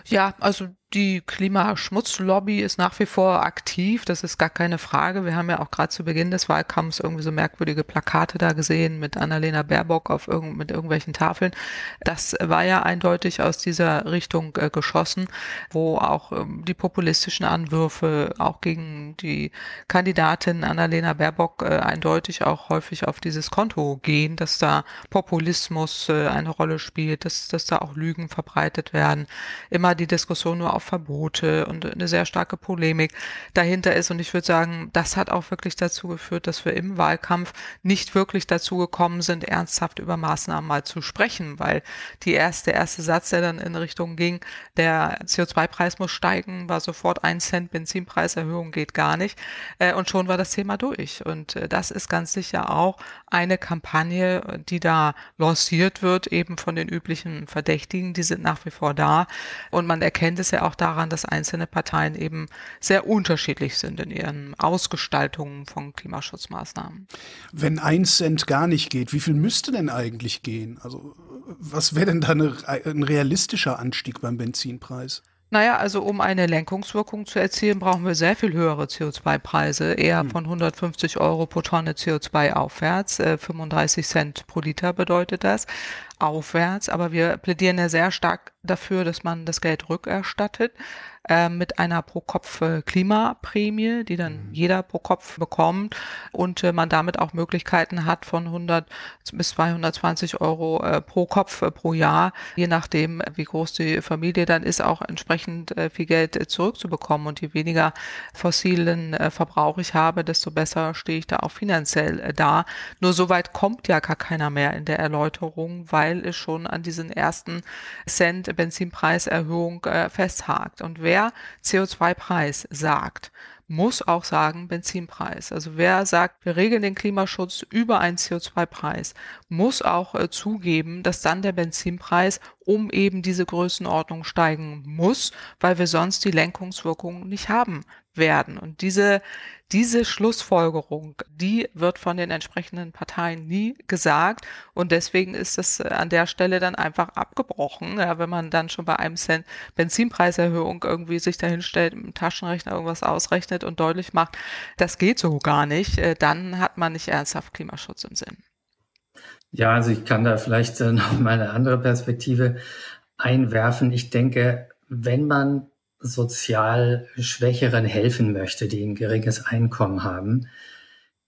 Ja, also die Klimaschmutzlobby ist nach wie vor aktiv, das ist gar keine Frage. Wir haben ja auch gerade zu Beginn des Wahlkampfs irgendwie so merkwürdige Plakate da gesehen mit Annalena Baerbock auf irgend, mit irgendwelchen Tafeln. Das war ja eindeutig aus dieser Richtung äh, geschossen, wo auch ähm, die populistischen Anwürfe auch gegen die Kandidatin Annalena Baerbock äh, eindeutig auch häufig auf dieses Konto gehen, dass da Populismus äh, eine Rolle spielt, dass, dass da auch Lügen verbreitet werden. Immer die Diskussion nur auf Verbote und eine sehr starke Polemik dahinter ist. Und ich würde sagen, das hat auch wirklich dazu geführt, dass wir im Wahlkampf nicht wirklich dazu gekommen sind, ernsthaft über Maßnahmen mal zu sprechen, weil die erste, erste Satz, der dann in Richtung ging, der CO2-Preis muss steigen, war sofort ein Cent Benzinpreiserhöhung geht gar nicht. Äh, und schon war das Thema durch. Und äh, das ist ganz sicher auch eine Kampagne, die da lanciert wird, eben von den üblichen Verdächtigen, die sind nach wie vor da. Und man erkennt es ja auch daran, dass einzelne Parteien eben sehr unterschiedlich sind in ihren Ausgestaltungen von Klimaschutzmaßnahmen. Wenn ein Cent gar nicht geht, wie viel müsste denn eigentlich gehen? Also was wäre denn da eine, ein realistischer Anstieg beim Benzinpreis? Naja, also um eine Lenkungswirkung zu erzielen, brauchen wir sehr viel höhere CO2-Preise, eher hm. von 150 Euro pro Tonne CO2 aufwärts. Äh, 35 Cent pro Liter bedeutet das aufwärts. Aber wir plädieren ja sehr stark dafür, dass man das Geld rückerstattet äh, mit einer Pro-Kopf-Klimaprämie, die dann mhm. jeder pro Kopf bekommt und äh, man damit auch Möglichkeiten hat von 100 bis 220 Euro äh, pro Kopf äh, pro Jahr, je nachdem, wie groß die Familie dann ist, auch entsprechend äh, viel Geld äh, zurückzubekommen. Und je weniger fossilen Verbrauch ich habe, desto besser stehe ich da auch finanziell da. Nur soweit kommt ja gar keiner mehr in der Erläuterung, weil es schon an diesen ersten Cent Benzinpreiserhöhung festhakt. Und wer wer CO2-Preis sagt, muss auch sagen Benzinpreis. Also wer sagt, wir regeln den Klimaschutz über einen CO2-Preis, muss auch äh, zugeben, dass dann der Benzinpreis um eben diese Größenordnung steigen muss, weil wir sonst die Lenkungswirkung nicht haben werden. Und diese, diese Schlussfolgerung, die wird von den entsprechenden Parteien nie gesagt. Und deswegen ist es äh, an der Stelle dann einfach abgebrochen. Ja, wenn man dann schon bei einem Cent Benzinpreiserhöhung irgendwie sich dahin stellt, im Taschenrechner irgendwas ausrechnet und deutlich macht, das geht so gar nicht, äh, dann hat man nicht ernsthaft Klimaschutz im Sinn. Ja, also ich kann da vielleicht äh, noch mal eine andere Perspektive einwerfen. Ich denke, wenn man sozial Schwächeren helfen möchte, die ein geringes Einkommen haben,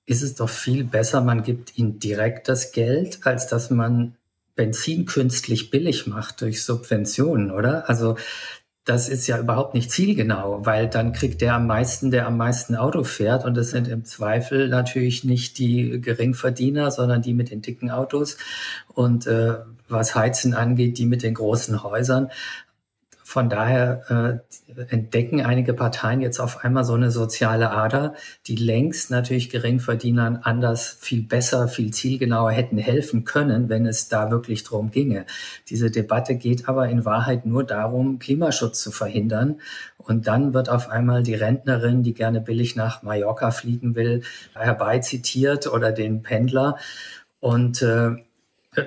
ist es doch viel besser, man gibt ihnen direkt das Geld, als dass man Benzin künstlich billig macht durch Subventionen, oder? Also das ist ja überhaupt nicht zielgenau, weil dann kriegt der am meisten, der am meisten Auto fährt. Und das sind im Zweifel natürlich nicht die Geringverdiener, sondern die mit den dicken Autos. Und äh, was Heizen angeht, die mit den großen Häusern. Von daher äh, entdecken einige Parteien jetzt auf einmal so eine soziale Ader, die längst natürlich Geringverdienern anders, viel besser, viel zielgenauer hätten helfen können, wenn es da wirklich drum ginge. Diese Debatte geht aber in Wahrheit nur darum, Klimaschutz zu verhindern. Und dann wird auf einmal die Rentnerin, die gerne billig nach Mallorca fliegen will, herbeizitiert oder den Pendler. Und äh,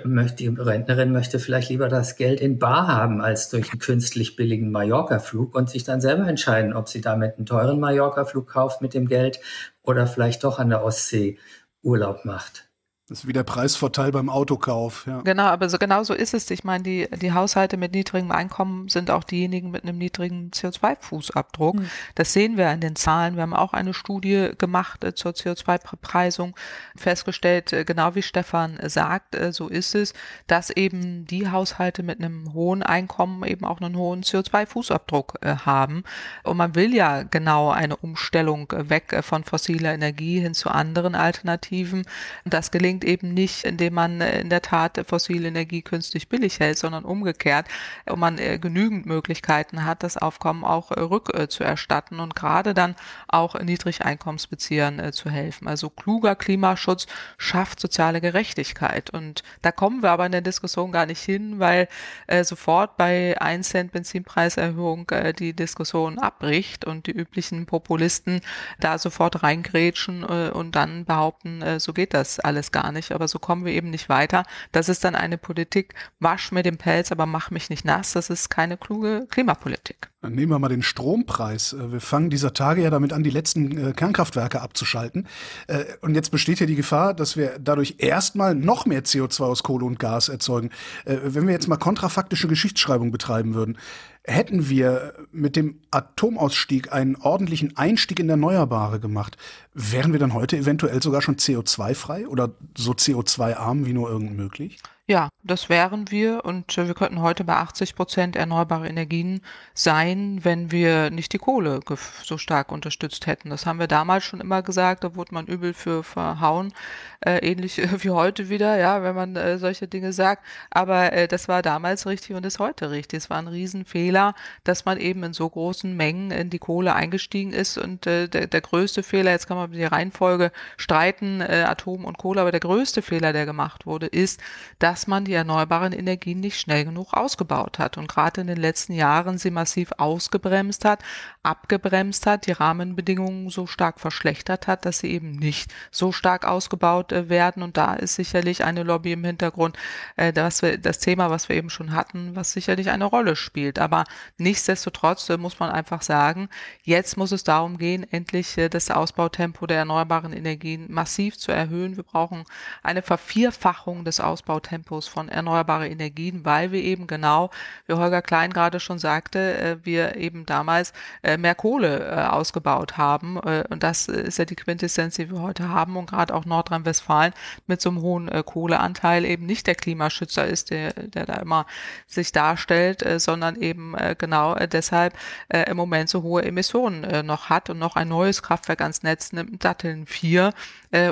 möchte, die Rentnerin möchte vielleicht lieber das Geld in Bar haben als durch einen künstlich billigen Mallorca-Flug und sich dann selber entscheiden, ob sie damit einen teuren Mallorca-Flug kauft mit dem Geld oder vielleicht doch an der Ostsee Urlaub macht. Das ist wie der Preisvorteil beim Autokauf. Ja. Genau, aber so, genau so ist es. Ich meine, die, die Haushalte mit niedrigem Einkommen sind auch diejenigen mit einem niedrigen CO2-Fußabdruck. Mhm. Das sehen wir in den Zahlen. Wir haben auch eine Studie gemacht äh, zur CO2-Preisung, festgestellt, äh, genau wie Stefan sagt, äh, so ist es, dass eben die Haushalte mit einem hohen Einkommen eben auch einen hohen CO2-Fußabdruck äh, haben. Und man will ja genau eine Umstellung weg äh, von fossiler Energie hin zu anderen Alternativen. Das gelingt gelingt eben nicht, indem man in der Tat fossile Energie künstlich billig hält, sondern umgekehrt und man genügend Möglichkeiten hat, das Aufkommen auch rückzuerstatten und gerade dann auch Niedrigeinkommensbeziehern zu helfen. Also kluger Klimaschutz schafft soziale Gerechtigkeit und da kommen wir aber in der Diskussion gar nicht hin, weil äh, sofort bei 1 Cent Benzinpreiserhöhung äh, die Diskussion abbricht und die üblichen Populisten da sofort reingrätschen äh, und dann behaupten, äh, so geht das alles gar nicht. Aber so kommen wir eben nicht weiter. Das ist dann eine Politik, wasch mir den Pelz, aber mach mich nicht nass. Das ist keine kluge Klimapolitik. Dann nehmen wir mal den Strompreis. Äh, wir fangen dieser Tage ja damit an, die letzten äh, Kernkraftwerke abzuschalten. Äh, und jetzt besteht ja die Gefahr, dass wir dadurch erstmal noch mehr CO2 aus Kohle und Gas erzeugen. Wenn wir jetzt mal kontrafaktische Geschichtsschreibung betreiben würden, hätten wir mit dem Atomausstieg einen ordentlichen Einstieg in Erneuerbare gemacht, wären wir dann heute eventuell sogar schon CO2-frei oder so CO2-arm wie nur irgend möglich? Ja, das wären wir und äh, wir könnten heute bei 80 Prozent erneuerbare Energien sein, wenn wir nicht die Kohle so stark unterstützt hätten. Das haben wir damals schon immer gesagt, da wurde man übel für verhauen, äh, ähnlich wie heute wieder, ja, wenn man äh, solche Dinge sagt. Aber äh, das war damals richtig und ist heute richtig. Es war ein Riesenfehler, dass man eben in so großen Mengen in die Kohle eingestiegen ist und äh, der, der größte Fehler, jetzt kann man die Reihenfolge streiten, äh, Atom und Kohle, aber der größte Fehler, der gemacht wurde, ist, dass man die erneuerbaren Energien nicht schnell genug ausgebaut hat und gerade in den letzten Jahren sie massiv ausgebremst hat, abgebremst hat, die Rahmenbedingungen so stark verschlechtert hat, dass sie eben nicht so stark ausgebaut äh, werden. Und da ist sicherlich eine Lobby im Hintergrund, äh, wir, das Thema, was wir eben schon hatten, was sicherlich eine Rolle spielt. Aber nichtsdestotrotz äh, muss man einfach sagen, jetzt muss es darum gehen, endlich äh, das Ausbautempo der erneuerbaren Energien massiv zu erhöhen. Wir brauchen eine Vervierfachung des Ausbautempos Tempos von erneuerbare Energien, weil wir eben genau, wie Holger Klein gerade schon sagte, äh, wir eben damals äh, mehr Kohle äh, ausgebaut haben. Und das ist ja die Quintessenz, die wir heute haben. Und gerade auch Nordrhein-Westfalen mit so einem hohen Kohleanteil eben nicht der Klimaschützer ist, der, der da immer sich darstellt, sondern eben genau deshalb im Moment so hohe Emissionen noch hat und noch ein neues Kraftwerk ans Netz nimmt, Datteln 4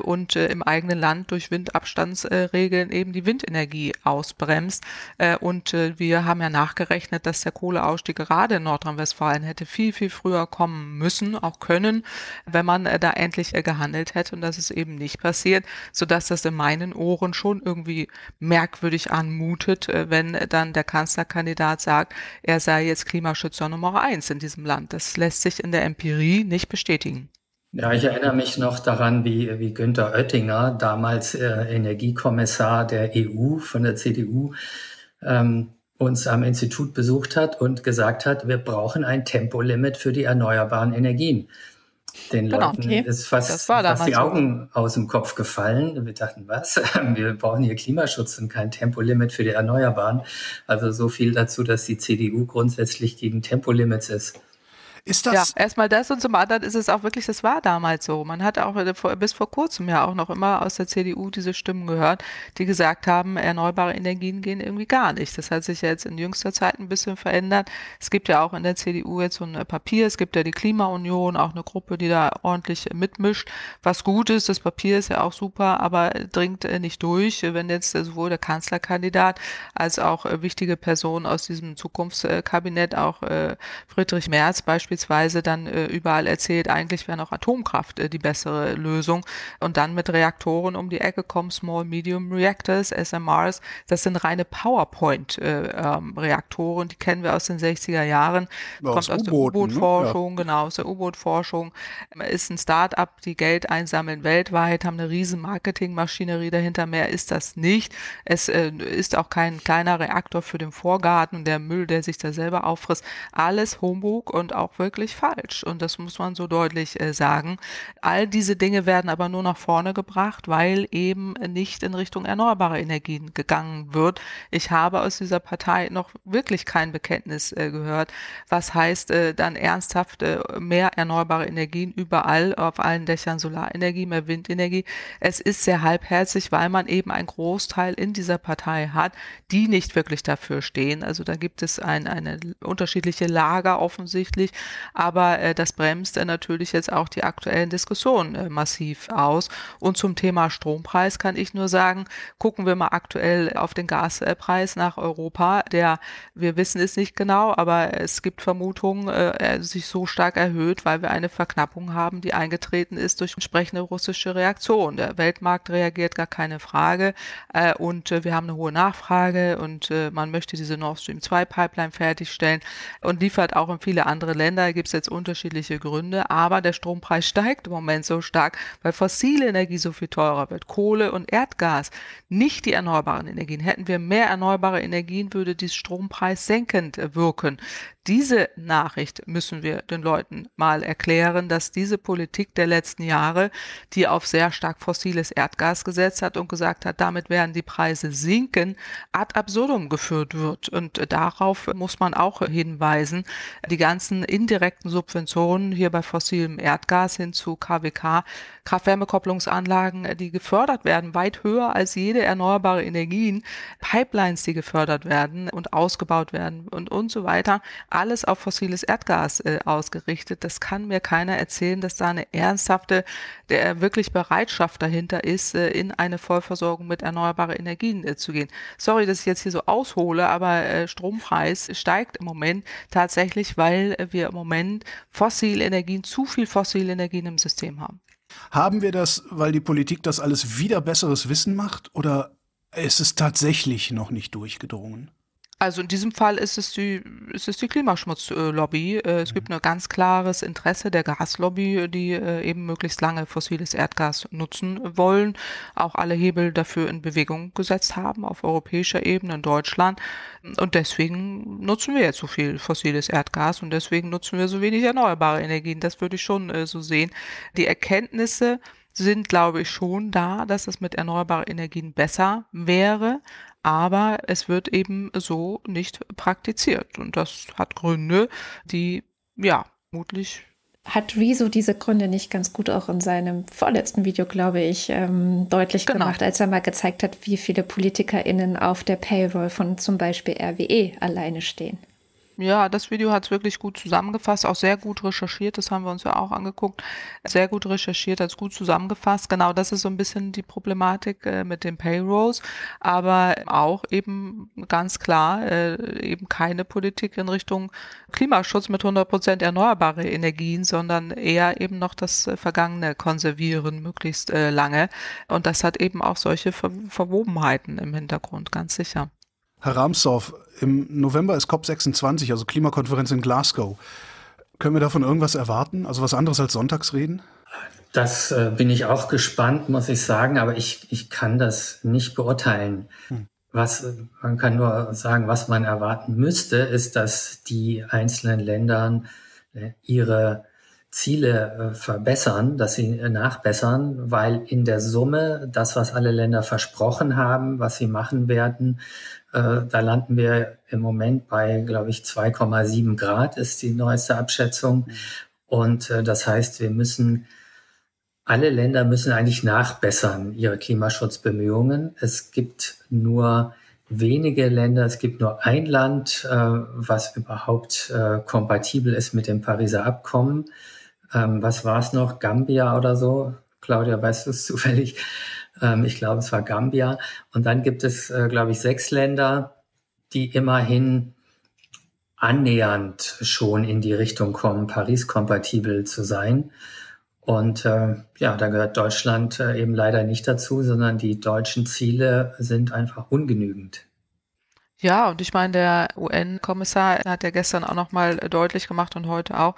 und im eigenen Land durch Windabstandsregeln eben die Windenergie Energie ausbremst. Äh, und äh, wir haben ja nachgerechnet, dass der Kohleausstieg gerade in Nordrhein-Westfalen hätte viel, viel früher kommen müssen, auch können, wenn man äh, da endlich gehandelt hätte. Und das ist eben nicht passiert, sodass das in meinen Ohren schon irgendwie merkwürdig anmutet, wenn dann der Kanzlerkandidat sagt, er sei jetzt Klimaschützer Nummer eins in diesem Land. Das lässt sich in der Empirie nicht bestätigen. Ja, ich erinnere mich noch daran, wie, wie Günther Oettinger, damals äh, Energiekommissar der EU von der CDU, ähm, uns am Institut besucht hat und gesagt hat, wir brauchen ein Tempolimit für die erneuerbaren Energien. Den genau, Leuten okay. ist fast, fast die Augen so. aus dem Kopf gefallen. Wir dachten, was? (laughs) Wir brauchen hier Klimaschutz und kein Tempolimit für die Erneuerbaren. Also so viel dazu, dass die CDU grundsätzlich gegen Tempolimits ist. Ist das? Ja, erstmal das und zum anderen ist es auch wirklich, das war damals so. Man hat auch bis vor kurzem ja auch noch immer aus der CDU diese Stimmen gehört, die gesagt haben, erneuerbare Energien gehen irgendwie gar nicht. Das hat sich ja jetzt in jüngster Zeit ein bisschen verändert. Es gibt ja auch in der CDU jetzt so ein Papier, es gibt ja die Klimaunion, auch eine Gruppe, die da ordentlich mitmischt. Was gut ist, das Papier ist ja auch super, aber dringt äh, nicht durch, wenn jetzt sowohl der Kanzlerkandidat als auch äh, wichtige Personen aus diesem Zukunftskabinett, auch äh, Friedrich Merz beispielsweise, beispielsweise dann äh, überall erzählt, eigentlich wäre noch Atomkraft äh, die bessere Lösung. Und dann mit Reaktoren um die Ecke kommen, Small Medium Reactors, SMRs, das sind reine PowerPoint-Reaktoren, äh, ähm, die kennen wir aus den 60er Jahren, ja, kommt aus der U-Boot-Forschung, ne? ja. genau, aus der U-Boot-Forschung, ist ein Start-up, die Geld einsammeln weltweit, haben eine riesen Marketingmaschinerie dahinter, mehr ist das nicht. Es äh, ist auch kein kleiner Reaktor für den Vorgarten, der Müll, der sich da selber auffrisst, alles Humbug und auch wirklich falsch. Und das muss man so deutlich äh, sagen. All diese Dinge werden aber nur nach vorne gebracht, weil eben nicht in Richtung erneuerbare Energien gegangen wird. Ich habe aus dieser Partei noch wirklich kein Bekenntnis äh, gehört, was heißt äh, dann ernsthaft äh, mehr erneuerbare Energien überall, auf allen Dächern Solarenergie, mehr Windenergie. Es ist sehr halbherzig, weil man eben einen Großteil in dieser Partei hat, die nicht wirklich dafür stehen. Also da gibt es ein, eine unterschiedliche Lager offensichtlich Aber äh, das bremst äh, natürlich jetzt auch die aktuellen Diskussionen äh, massiv aus. Und zum Thema Strompreis kann ich nur sagen, gucken wir mal aktuell auf den Gaspreis nach Europa. Der, wir wissen es nicht genau, aber es gibt Vermutungen, äh, sich so stark erhöht, weil wir eine Verknappung haben, die eingetreten ist durch entsprechende russische Reaktion. Der Weltmarkt reagiert gar keine Frage äh, und äh, wir haben eine hohe Nachfrage und äh, man möchte diese Nord Stream 2 Pipeline fertigstellen und liefert auch in viele andere Länder. Da gibt es jetzt unterschiedliche Gründe, aber der Strompreis steigt im Moment so stark, weil fossile Energie so viel teurer wird. Kohle und Erdgas, nicht die erneuerbaren Energien. Hätten wir mehr erneuerbare Energien, würde dies Strompreis senkend wirken. Diese Nachricht müssen wir den Leuten mal erklären, dass diese Politik der letzten Jahre, die auf sehr stark fossiles Erdgas gesetzt hat und gesagt hat, damit werden die Preise sinken, ad absurdum geführt wird. Und darauf muss man auch hinweisen. Die ganzen indirekten Subventionen hier bei fossilem Erdgas hin zu KWK, Kraft-Wärme-Kopplungsanlagen, die gefördert werden, weit höher als jede erneuerbare Energien, Pipelines, die gefördert werden und ausgebaut werden und, und so weiter alles auf fossiles Erdgas äh, ausgerichtet. Das kann mir keiner erzählen, dass da eine ernsthafte, der wirklich Bereitschaft dahinter ist, äh, in eine Vollversorgung mit erneuerbaren Energien äh, zu gehen. Sorry, dass ich jetzt hier so aushole, aber äh, Strompreis steigt im Moment tatsächlich, weil wir im Moment fossile Energien, zu viel fossile Energien im System haben. Haben wir das, weil die Politik das alles wieder besseres Wissen macht oder ist es tatsächlich noch nicht durchgedrungen? Also in diesem Fall ist es die, ist es die Klimaschmutzlobby. Äh, es gibt ein ganz klares Interesse der Gaslobby, die äh, eben möglichst lange fossiles Erdgas nutzen wollen, auch alle Hebel dafür in Bewegung gesetzt haben auf europäischer Ebene in Deutschland. Und deswegen nutzen wir jetzt so viel fossiles Erdgas und deswegen nutzen wir so wenig erneuerbare Energien. Das würde ich schon äh, so sehen. Die Erkenntnisse sind, glaube ich, schon da, dass es mit erneuerbaren Energien besser wäre aber es wird eben so nicht praktiziert. Und das hat Gründe, die, ja, vermutlich hat Rezo diese Gründe nicht ganz gut auch in seinem vorletzten Video, glaube ich, ähm, deutlich genau. gemacht, als er mal gezeigt hat, wie viele PolitikerInnen auf der Payroll von zum Beispiel RWE alleine stehen. Ja, das Video hat es wirklich gut zusammengefasst, auch sehr gut recherchiert, das haben wir uns ja auch angeguckt. Sehr gut recherchiert, hat es gut zusammengefasst. Genau, das ist so ein bisschen die Problematik äh, mit den Payrolls, aber auch eben ganz klar äh, eben keine Politik in Richtung Klimaschutz mit 100 Prozent erneuerbare Energien, sondern eher eben noch das äh, Vergangene konservieren, möglichst äh, lange. Und das hat eben auch solche Ver Verwobenheiten im Hintergrund, ganz sicher. Herr Ramsdorf, im November ist COP26, also Klimakonferenz in Glasgow. Können wir davon irgendwas erwarten? Also was anderes als Sonntagsreden? Das äh, bin ich auch gespannt, muss ich sagen, aber ich, ich kann das nicht beurteilen. Hm. Was, man kann nur sagen, was man erwarten müsste, ist, dass die einzelnen Länder äh, ihre Ziele äh, verbessern, dass sie äh, nachbessern, weil in der Summe das, was alle Länder versprochen haben, was sie machen werden, äh, da landen wir im Moment bei, glaube ich, 2,7 Grad ist die neueste Abschätzung. Und äh, das heißt, wir müssen, alle Länder müssen eigentlich nachbessern ihre Klimaschutzbemühungen. Es gibt nur wenige Länder, es gibt nur ein Land, äh, was überhaupt äh, kompatibel ist mit dem Pariser Abkommen. Ähm, was war es noch? Gambia oder so? Claudia, weißt du es (laughs) zufällig? Ähm, ich glaube, es war Gambia. Und dann gibt es, äh, glaube ich, sechs Länder, die immerhin annähernd schon in die Richtung kommen, Paris-kompatibel zu sein. Und äh, ja, da gehört Deutschland äh, eben leider nicht dazu, sondern die deutschen Ziele sind einfach ungenügend. Ja, und ich meine, der UN-Kommissar hat ja gestern auch nochmal deutlich gemacht und heute auch,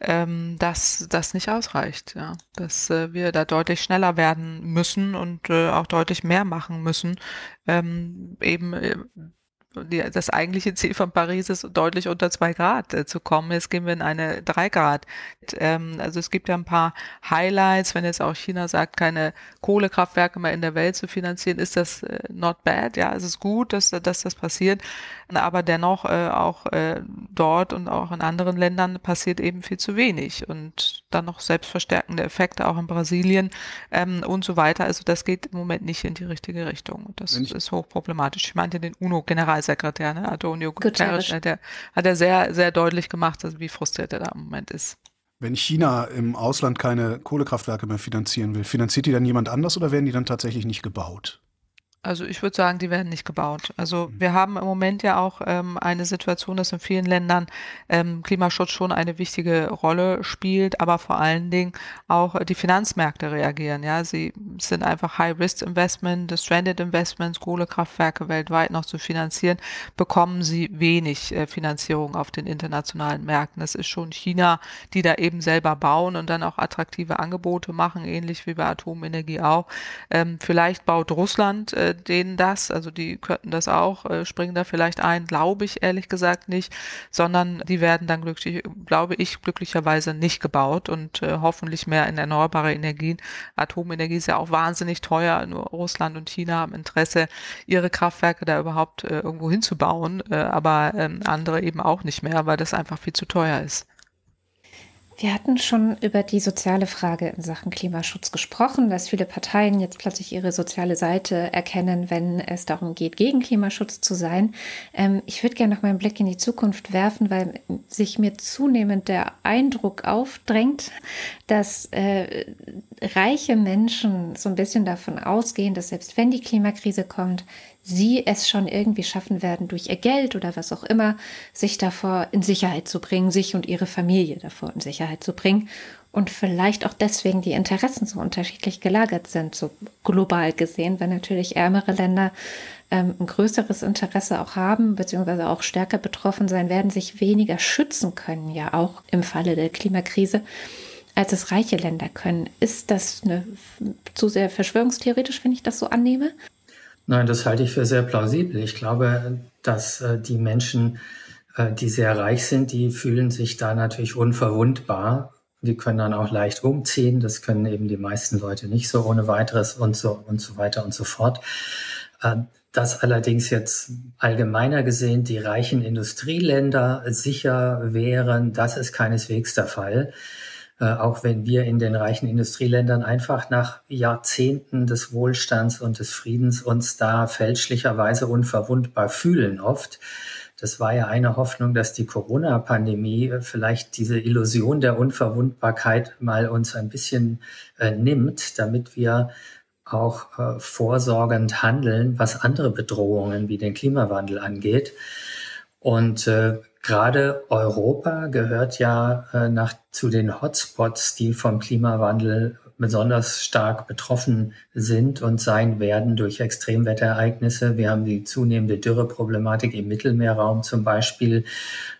ähm, dass das nicht ausreicht, ja, dass äh, wir da deutlich schneller werden müssen und äh, auch deutlich mehr machen müssen, ähm, eben äh, die, das eigentliche Ziel von Paris ist, deutlich unter zwei Grad äh, zu kommen. Jetzt gehen wir in eine drei Grad. Ähm, also es gibt ja ein paar Highlights, wenn jetzt auch China sagt, keine Kohlekraftwerke mehr in der Welt zu finanzieren, ist das äh, not bad. Ja, es ist gut, dass, dass das passiert. Aber dennoch äh, auch äh, dort und auch in anderen Ländern passiert eben viel zu wenig. Und dann noch selbstverstärkende Effekte auch in Brasilien ähm, und so weiter. Also das geht im Moment nicht in die richtige Richtung. Und das ist hochproblematisch. Ich meinte den UNO-Generalsekretär, ne? Antonio Guterres, der hat er sehr, sehr deutlich gemacht, also wie frustriert er da im Moment ist. Wenn China im Ausland keine Kohlekraftwerke mehr finanzieren will, finanziert die dann jemand anders oder werden die dann tatsächlich nicht gebaut? Also ich würde sagen, die werden nicht gebaut. Also mhm. wir haben im Moment ja auch ähm, eine Situation, dass in vielen Ländern ähm, Klimaschutz schon eine wichtige Rolle spielt, aber vor allen Dingen auch die Finanzmärkte reagieren. Ja, sie sind einfach High-Risk-Investment, Stranded Investments, Kohlekraftwerke weltweit noch zu finanzieren, bekommen sie wenig äh, Finanzierung auf den internationalen Märkten. Es ist schon China, die da eben selber bauen und dann auch attraktive Angebote machen, ähnlich wie bei Atomenergie auch. Ähm, vielleicht baut Russland äh, denen das, also die könnten das auch, äh, springen da vielleicht ein, glaube ich ehrlich gesagt nicht, sondern die werden dann glücklich, glaube ich, glücklicherweise nicht gebaut und äh, hoffentlich mehr in erneuerbare Energien. Atomenergie ist ja auch wahnsinnig teuer, nur Russland und China haben Interesse, ihre Kraftwerke da überhaupt äh, irgendwo hinzubauen, äh, aber ähm, andere eben auch nicht mehr, weil das einfach viel zu teuer ist. Wir hatten schon über die soziale Frage in Sachen Klimaschutz gesprochen, dass viele Parteien jetzt plötzlich ihre soziale Seite erkennen, wenn es darum geht, gegen Klimaschutz zu sein. Ähm, ich würde gerne noch mal einen Blick in die Zukunft werfen, weil sich mir zunehmend der Eindruck aufdrängt, dass äh, reiche Menschen so ein bisschen davon ausgehen, dass selbst wenn die Klimakrise kommt, sie es schon irgendwie schaffen werden, durch ihr Geld oder was auch immer, sich davor in Sicherheit zu bringen, sich und ihre Familie davor in Sicherheit zu bringen. Und vielleicht auch deswegen die Interessen so unterschiedlich gelagert sind, so global gesehen, weil natürlich ärmere Länder ähm, ein größeres Interesse auch haben, beziehungsweise auch stärker betroffen sein werden, sich weniger schützen können, ja auch im Falle der Klimakrise als es reiche Länder können. Ist das eine, zu sehr verschwörungstheoretisch, wenn ich das so annehme? Nein, das halte ich für sehr plausibel. Ich glaube, dass äh, die Menschen, äh, die sehr reich sind, die fühlen sich da natürlich unverwundbar. Die können dann auch leicht umziehen. Das können eben die meisten Leute nicht so ohne weiteres und so und so weiter und so fort. Äh, dass allerdings jetzt allgemeiner gesehen die reichen Industrieländer sicher wären, das ist keineswegs der Fall. Äh, auch wenn wir in den reichen Industrieländern einfach nach Jahrzehnten des Wohlstands und des Friedens uns da fälschlicherweise unverwundbar fühlen oft. Das war ja eine Hoffnung, dass die Corona-Pandemie äh, vielleicht diese Illusion der Unverwundbarkeit mal uns ein bisschen äh, nimmt, damit wir auch äh, vorsorgend handeln, was andere Bedrohungen wie den Klimawandel angeht. Und äh, Gerade Europa gehört ja äh, nach, zu den Hotspots, die vom Klimawandel besonders stark betroffen sind und sein werden durch Extremwetterereignisse. Wir haben die zunehmende Dürreproblematik im Mittelmeerraum zum Beispiel.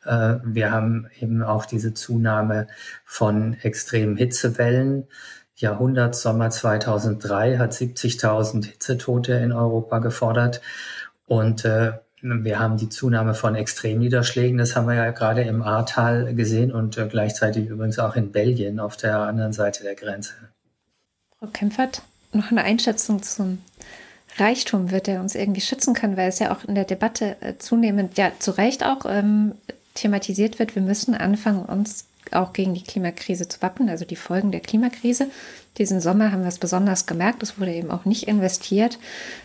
Äh, wir haben eben auch diese Zunahme von extremen Hitzewellen. Jahrhundertsommer 2003 hat 70.000 Hitzetote in Europa gefordert. Und äh, wir haben die Zunahme von Extremniederschlägen, das haben wir ja gerade im Ahrtal gesehen und äh, gleichzeitig übrigens auch in Belgien auf der anderen Seite der Grenze. Frau Kempfert, noch eine Einschätzung zum Reichtum, wird er uns irgendwie schützen können, weil es ja auch in der Debatte äh, zunehmend, ja zu Recht auch ähm, thematisiert wird, wir müssen anfangen, uns auch gegen die Klimakrise zu wappnen, also die Folgen der Klimakrise. Diesen Sommer haben wir es besonders gemerkt. Es wurde eben auch nicht investiert,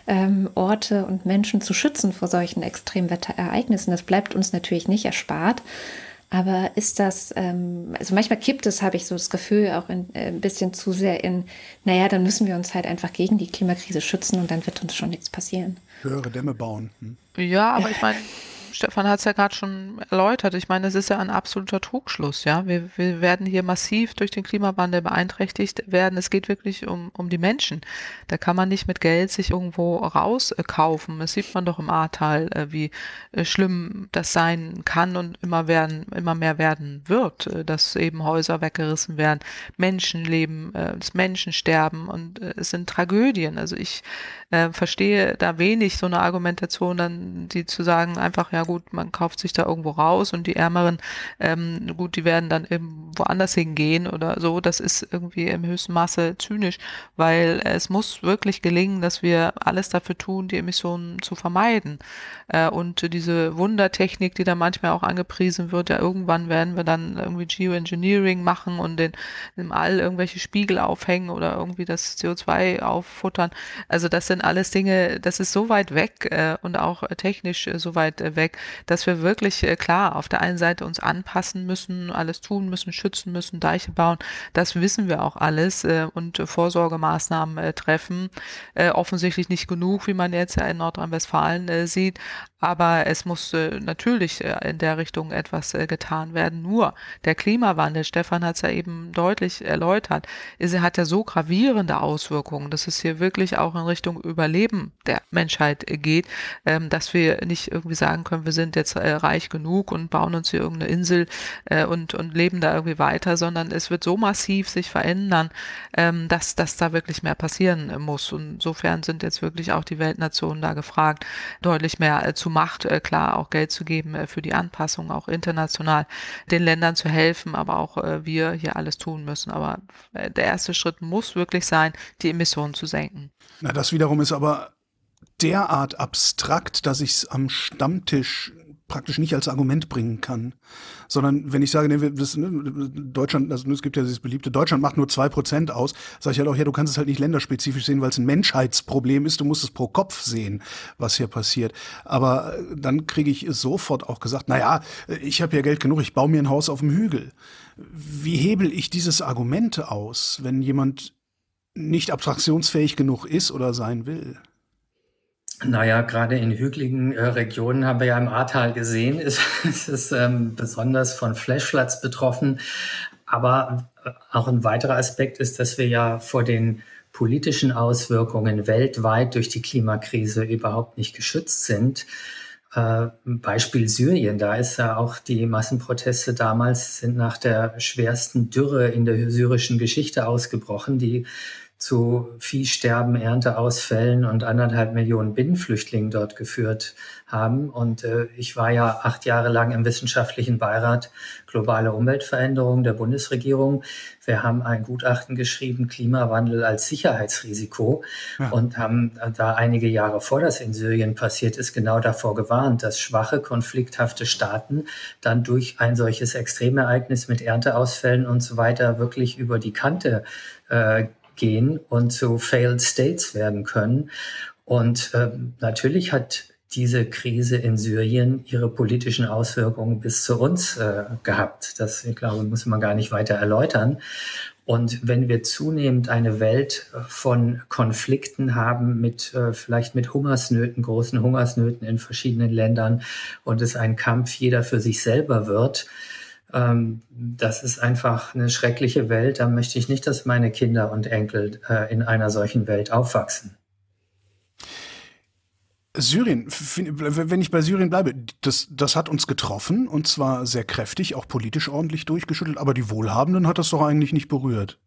ähm, Orte und Menschen zu schützen vor solchen Extremwetterereignissen. Das bleibt uns natürlich nicht erspart. Aber ist das, ähm, also manchmal kippt es, habe ich so das Gefühl, auch in, äh, ein bisschen zu sehr in, naja, dann müssen wir uns halt einfach gegen die Klimakrise schützen und dann wird uns schon nichts passieren. Höhere Dämme bauen. Hm? Ja, aber ich meine, Stefan hat es ja gerade schon erläutert. Ich meine, es ist ja ein absoluter Trugschluss. Ja, wir, wir werden hier massiv durch den Klimawandel beeinträchtigt werden. Es geht wirklich um, um die Menschen. Da kann man nicht mit Geld sich irgendwo rauskaufen. Das sieht man doch im Ahrtal, äh, wie äh, schlimm das sein kann und immer werden, immer mehr werden wird, äh, dass eben Häuser weggerissen werden, Menschenleben, dass Menschen sterben und es sind Tragödien. Also ich verstehe da wenig so eine Argumentation dann, die zu sagen einfach, ja, na gut, man kauft sich da irgendwo raus und die Ärmeren, ähm, gut, die werden dann eben woanders hingehen oder so. Das ist irgendwie im höchsten Maße zynisch, weil es muss wirklich gelingen, dass wir alles dafür tun, die Emissionen zu vermeiden. Äh, und diese Wundertechnik, die da manchmal auch angepriesen wird, ja, irgendwann werden wir dann irgendwie Geoengineering machen und den, im All irgendwelche Spiegel aufhängen oder irgendwie das CO2 auffuttern. Also das sind alles Dinge, das ist so weit weg äh, und auch technisch äh, so weit äh, weg, dass wir wirklich äh, klar auf der einen Seite uns anpassen müssen, alles tun müssen, schützen müssen, Deiche bauen. Das wissen wir auch alles äh, und Vorsorgemaßnahmen äh, treffen. Offensichtlich nicht genug, wie man jetzt in Nordrhein-Westfalen sieht, aber es muss natürlich in der Richtung etwas getan werden. Nur der Klimawandel, Stefan hat es ja eben deutlich erläutert, er hat ja so gravierende Auswirkungen, dass es hier wirklich auch in Richtung Überleben der Menschheit geht, ähm, dass wir nicht irgendwie sagen können, wir sind jetzt äh, reich genug und bauen uns hier irgendeine Insel äh, und, und leben da irgendwie weiter, sondern es wird so massiv sich verändern, ähm, dass, dass da wirklich mehr passieren muss. Und insofern sind jetzt wirklich auch die Weltnationen da gefragt, deutlich mehr äh, zu Macht, äh, klar auch Geld zu geben äh, für die Anpassung, auch international den Ländern zu helfen, aber auch äh, wir hier alles tun müssen. Aber der erste Schritt muss wirklich sein, die Emissionen zu senken. Na, das wiederum ist aber derart abstrakt, dass ich es am Stammtisch praktisch nicht als Argument bringen kann. Sondern wenn ich sage, nee, das, ne, Deutschland, also es gibt ja dieses beliebte, Deutschland macht nur zwei Prozent aus, sage ich halt auch, ja, du kannst es halt nicht länderspezifisch sehen, weil es ein Menschheitsproblem ist, du musst es pro Kopf sehen, was hier passiert. Aber äh, dann kriege ich sofort auch gesagt, na ja, ich habe ja Geld genug, ich baue mir ein Haus auf dem Hügel. Wie hebel ich dieses Argument aus, wenn jemand nicht abstraktionsfähig genug ist oder sein will? Naja, gerade in hügeligen äh, Regionen haben wir ja im Ahrtal gesehen, (laughs) ist, ist es ähm, besonders von Flashfloods betroffen. Aber äh, auch ein weiterer Aspekt ist, dass wir ja vor den politischen Auswirkungen weltweit durch die Klimakrise überhaupt nicht geschützt sind. Äh, Beispiel Syrien, da ist ja auch die Massenproteste damals sind nach der schwersten Dürre in der syrischen Geschichte ausgebrochen, die zu Viehsterben, Ernteausfällen und anderthalb Millionen Binnenflüchtlingen dort geführt haben. Und äh, ich war ja acht Jahre lang im wissenschaftlichen Beirat globale Umweltveränderung der Bundesregierung. Wir haben ein Gutachten geschrieben, Klimawandel als Sicherheitsrisiko ja. und haben da einige Jahre vor das in Syrien passiert ist, genau davor gewarnt, dass schwache, konflikthafte Staaten dann durch ein solches Extremereignis mit Ernteausfällen und so weiter wirklich über die Kante äh, gehen und zu Failed States werden können. Und äh, natürlich hat diese Krise in Syrien ihre politischen Auswirkungen bis zu uns äh, gehabt. Das, ich glaube, muss man gar nicht weiter erläutern. Und wenn wir zunehmend eine Welt von Konflikten haben, mit äh, vielleicht mit Hungersnöten, großen Hungersnöten in verschiedenen Ländern und es ein Kampf jeder für sich selber wird, ähm, das ist einfach eine schreckliche Welt. Da möchte ich nicht, dass meine Kinder und Enkel äh, in einer solchen Welt aufwachsen. Syrien, wenn ich bei Syrien bleibe, das, das hat uns getroffen und zwar sehr kräftig, auch politisch ordentlich durchgeschüttelt, aber die Wohlhabenden hat das doch eigentlich nicht berührt.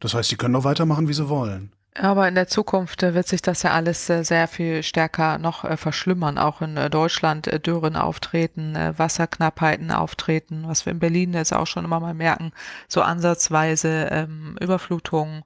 Das heißt, sie können doch weitermachen, wie sie wollen. Aber in der Zukunft äh, wird sich das ja alles äh, sehr viel stärker noch äh, verschlimmern. Auch in Deutschland Dürren auftreten, Wasserknappheiten auftreten, was wir in Berlin jetzt auch schon immer mal merken, so ansatzweise ähm, Überflutungen,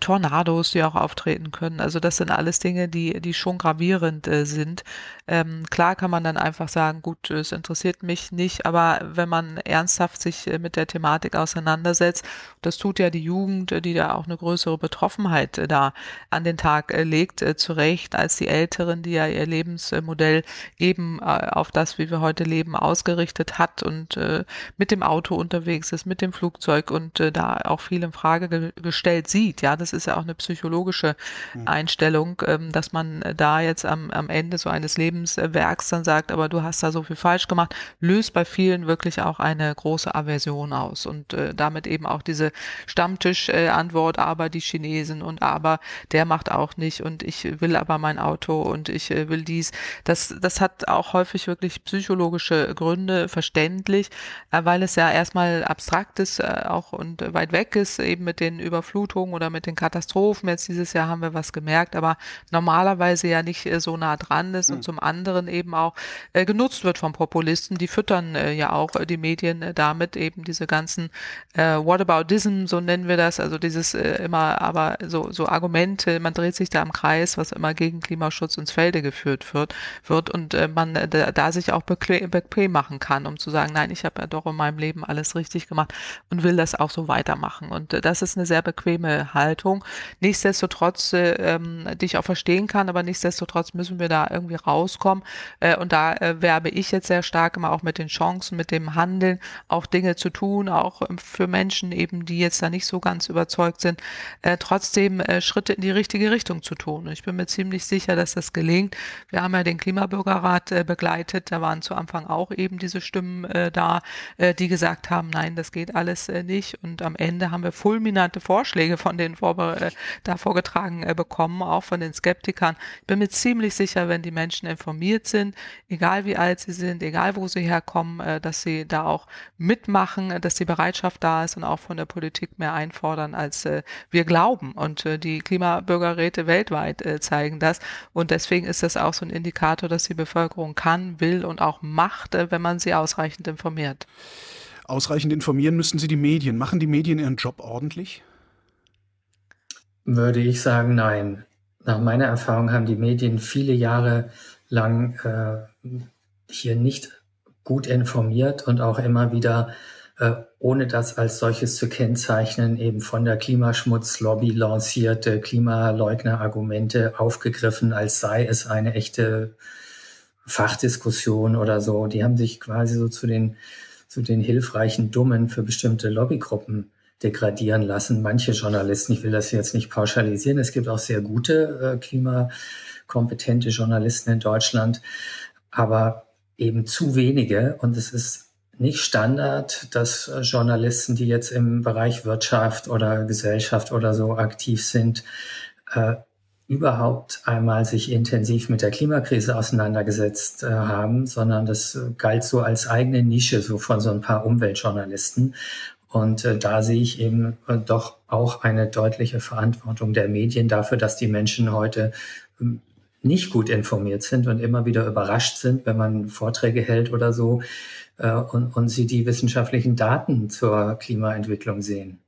Tornados, die auch auftreten können. Also das sind alles Dinge, die, die schon gravierend sind. Ähm, klar kann man dann einfach sagen, gut, es interessiert mich nicht, aber wenn man ernsthaft sich mit der Thematik auseinandersetzt, das tut ja die Jugend, die da auch eine größere Betroffenheit da an den Tag äh, legt, äh, zu Recht, als die Älteren, die ja ihr Lebensmodell eben äh, auf das, wie wir heute leben, ausgerichtet hat und mit dem Auto unterwegs ist, mit dem Flugzeug und da auch viel in Frage gestellt sieht. Ja, das ist ja auch eine psychologische hm. Einstellung, ähm, dass man da jetzt am, am Ende so eines Lebenswerks dann sagt, aber du hast da so viel falsch gemacht, löst bei vielen wirklich auch eine große Aversion aus und damit eben auch diese Stammtischantwort, aber die Chinesen und aber aber der macht auch nicht und ich will aber mein Auto und ich äh, will dies. Das, das hat auch häufig wirklich psychologische Gründe, verständlich, äh, weil es ja erstmal abstrakt ist äh, auch und weit weg ist, eben mit den Überflutungen oder mit den Katastrophen. Jetzt dieses Jahr haben wir was gemerkt, aber normalerweise ja nicht so nah dran ist und hm. zum anderen eben auch genutzt wird von Populisten. Die füttern ja auch die Medien damit eben diese ganzen äh, Whataboutism, so nennen wir das, also dieses äh, immer aber so, so Argumente, man dreht sich da im Kreis, was immer gegen Klimaschutz ins Felde geführt wird, wird und äh, man äh, da, da sich auch bequem, machen kann, um zu sagen, nein, ich habe ja doch in meinem Leben alles richtig gemacht und will das auch so weitermachen. Und äh, das ist eine sehr bequeme Haltung. Nichtsdestotrotz, äh, ähm, die ich auch verstehen kann, aber nichtsdestotrotz müssen wir da irgendwie rauskommen. Äh, und da werbe ich jetzt sehr stark immer auch mit den Chancen, mit dem Handeln, auch Dinge zu tun, auch für Menschen eben, die jetzt da nicht so ganz überzeugt sind, trotzdem Schritte in die richtige Richtung zu tun. Ich bin mir ziemlich sicher, dass das gelingt. Wir haben ja den Klimabürgerrat äh, begleitet. Da waren zu Anfang auch eben diese Stimmen äh, da, äh, die gesagt haben, nein, das geht alles nicht. Und am Ende haben wir fulminante Vorschläge von den Vorbe da vorgetragen bekommen, auch von den Skeptikern. Ich bin mir ziemlich sicher, wenn die Menschen informiert sind, egal wie alt sie sind, egal wo sie herkommen, dass sie da auch mitmachen, dass die Bereitschaft da ist und auch von der Politik mehr einfordern, als wir glauben. Und äh, die Klimabürgerräte weltweit äh, zeigen das. Und deswegen ist das auch so ein Indikator, dass die Bevölkerung kann, will und auch macht, äh, wenn man sie ausreichend informiert. Ausreichend informieren müssen sie die Medien. Machen die Medien ihren Job ordentlich? Würde ich sagen, nein. Nach meiner Erfahrung haben die Medien viele Jahre lang äh, hier nicht gut informiert und auch immer wieder äh, ohne das als solches zu kennzeichnen, eben von der Klimaschmutzlobby lancierte Klimaleugner-Argumente aufgegriffen, als sei es eine echte Fachdiskussion oder so. Die haben sich quasi so zu den, zu den hilfreichen Dummen für bestimmte Lobbygruppen degradieren lassen. Manche Journalisten, ich will das jetzt nicht pauschalisieren, es gibt auch sehr gute äh, klimakompetente Journalisten in Deutschland, aber eben zu wenige und es ist nicht Standard, dass äh, Journalisten, die jetzt im Bereich Wirtschaft oder Gesellschaft oder so aktiv sind, äh, überhaupt einmal sich intensiv mit der Klimakrise auseinandergesetzt äh, haben, sondern das galt so als eigene Nische so von so ein paar Umweltjournalisten. Und äh, da sehe ich eben äh, doch auch eine deutliche Verantwortung der Medien dafür, dass die Menschen heute ähm, nicht gut informiert sind und immer wieder überrascht sind, wenn man Vorträge hält oder so, äh, und, und sie die wissenschaftlichen Daten zur Klimaentwicklung sehen.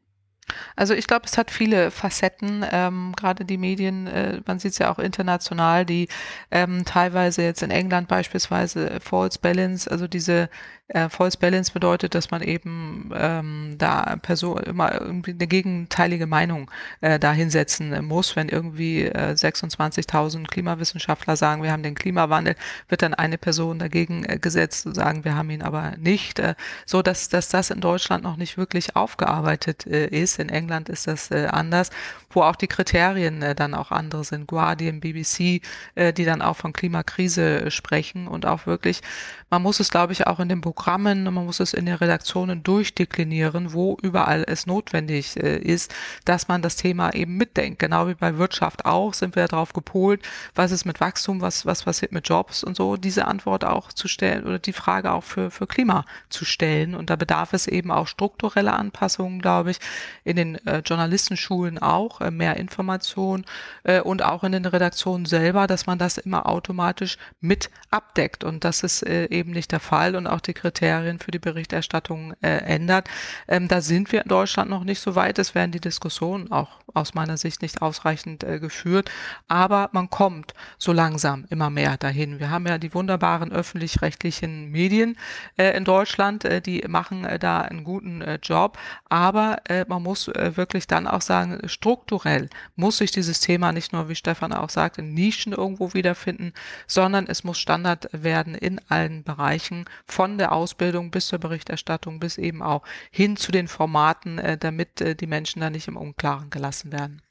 Also ich glaube, es hat viele Facetten, ähm, gerade die Medien, äh, man sieht es ja auch international, die ähm, teilweise jetzt in England beispielsweise False Balance, also diese äh, False Balance bedeutet, dass man eben ähm, da Person immer irgendwie eine gegenteilige Meinung äh, da hinsetzen muss. Wenn irgendwie äh, 26.000 Klimawissenschaftler sagen, wir haben den Klimawandel, wird dann eine Person dagegen äh, gesetzt und sagen, wir haben ihn aber nicht. Äh, so dass, dass das in Deutschland noch nicht wirklich aufgearbeitet äh, ist. In England ist das äh, anders, wo auch die Kriterien äh, dann auch andere sind. Guardian, BBC, äh, die dann auch von Klimakrise sprechen und auch wirklich, man muss es, glaube ich, auch in dem Programm Programmen, man muss es in den Redaktionen durchdeklinieren, wo überall es notwendig äh, ist, dass man das Thema eben mitdenkt. Genau wie bei Wirtschaft auch sind wir darauf gepolt, was ist mit Wachstum, was, was passiert mit Jobs und so, diese Antwort auch zu stellen oder die Frage auch für, für Klima zu stellen. Und da bedarf es eben auch strukturelle Anpassungen, glaube ich, in den äh, Journalistenschulen auch, äh, mehr Information äh, und auch in den Redaktionen selber, dass man das immer automatisch mit abdeckt. Und das ist äh, eben nicht der Fall und auch die Kriterien für die Berichterstattung äh, ändert. Ähm, da sind wir in Deutschland noch nicht so weit. Es werden die Diskussionen auch aus meiner Sicht nicht ausreichend äh, geführt. Aber man kommt so langsam immer mehr dahin. Wir haben ja die wunderbaren öffentlich-rechtlichen Medien äh, in Deutschland, äh, die machen äh, da einen guten äh, Job. Aber man muss wirklich dann auch sagen, strukturell muss sich dieses Thema nicht nur, wie Stefan auch sagt, in Nischen irgendwo wiederfinden, sondern es muss Standard werden in allen Bereichen von der Ausbildung bis zur Berichterstattung bis eben auch hin zu den Formaten, äh, damit äh, die Menschen da nicht im Unklaren gelassen werden.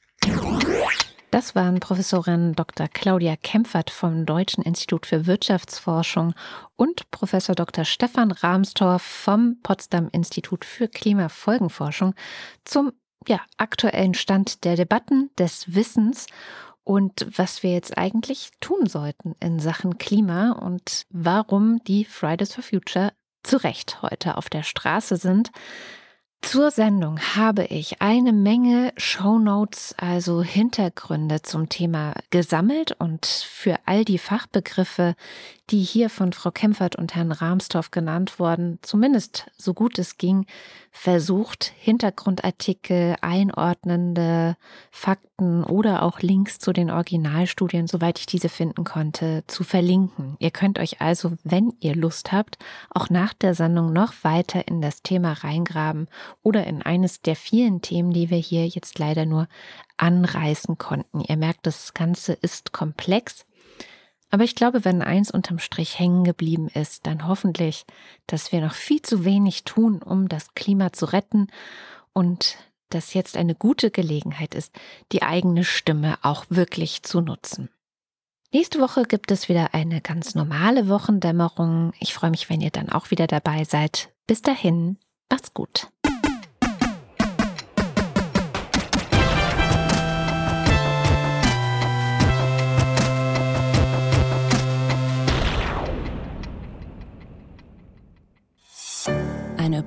Das waren Professorin Dr. Claudia Kempfert vom Deutschen Institut für Wirtschaftsforschung und Professor Dr. Stefan Rahmstorff vom Potsdam Institut für Klimafolgenforschung zum ja, aktuellen Stand der Debatten, des Wissens und was wir jetzt eigentlich tun sollten in Sachen Klima und warum die Fridays for Future zu Recht heute auf der Straße sind. Zur Sendung habe ich eine Menge Show Notes, also Hintergründe zum Thema gesammelt und für all die Fachbegriffe, die hier von Frau Kempfert und Herrn Rahmstorff genannt wurden, zumindest so gut es ging, versucht, Hintergrundartikel, einordnende Fakten oder auch Links zu den Originalstudien, soweit ich diese finden konnte, zu verlinken. Ihr könnt euch also, wenn ihr Lust habt, auch nach der Sendung noch weiter in das Thema reingraben oder in eines der vielen Themen, die wir hier jetzt leider nur anreißen konnten. Ihr merkt, das Ganze ist komplex. Aber ich glaube, wenn eins unterm Strich hängen geblieben ist, dann hoffentlich, dass wir noch viel zu wenig tun, um das Klima zu retten und dass jetzt eine gute Gelegenheit ist, die eigene Stimme auch wirklich zu nutzen. Nächste Woche gibt es wieder eine ganz normale Wochendämmerung. Ich freue mich, wenn ihr dann auch wieder dabei seid. Bis dahin, macht's gut.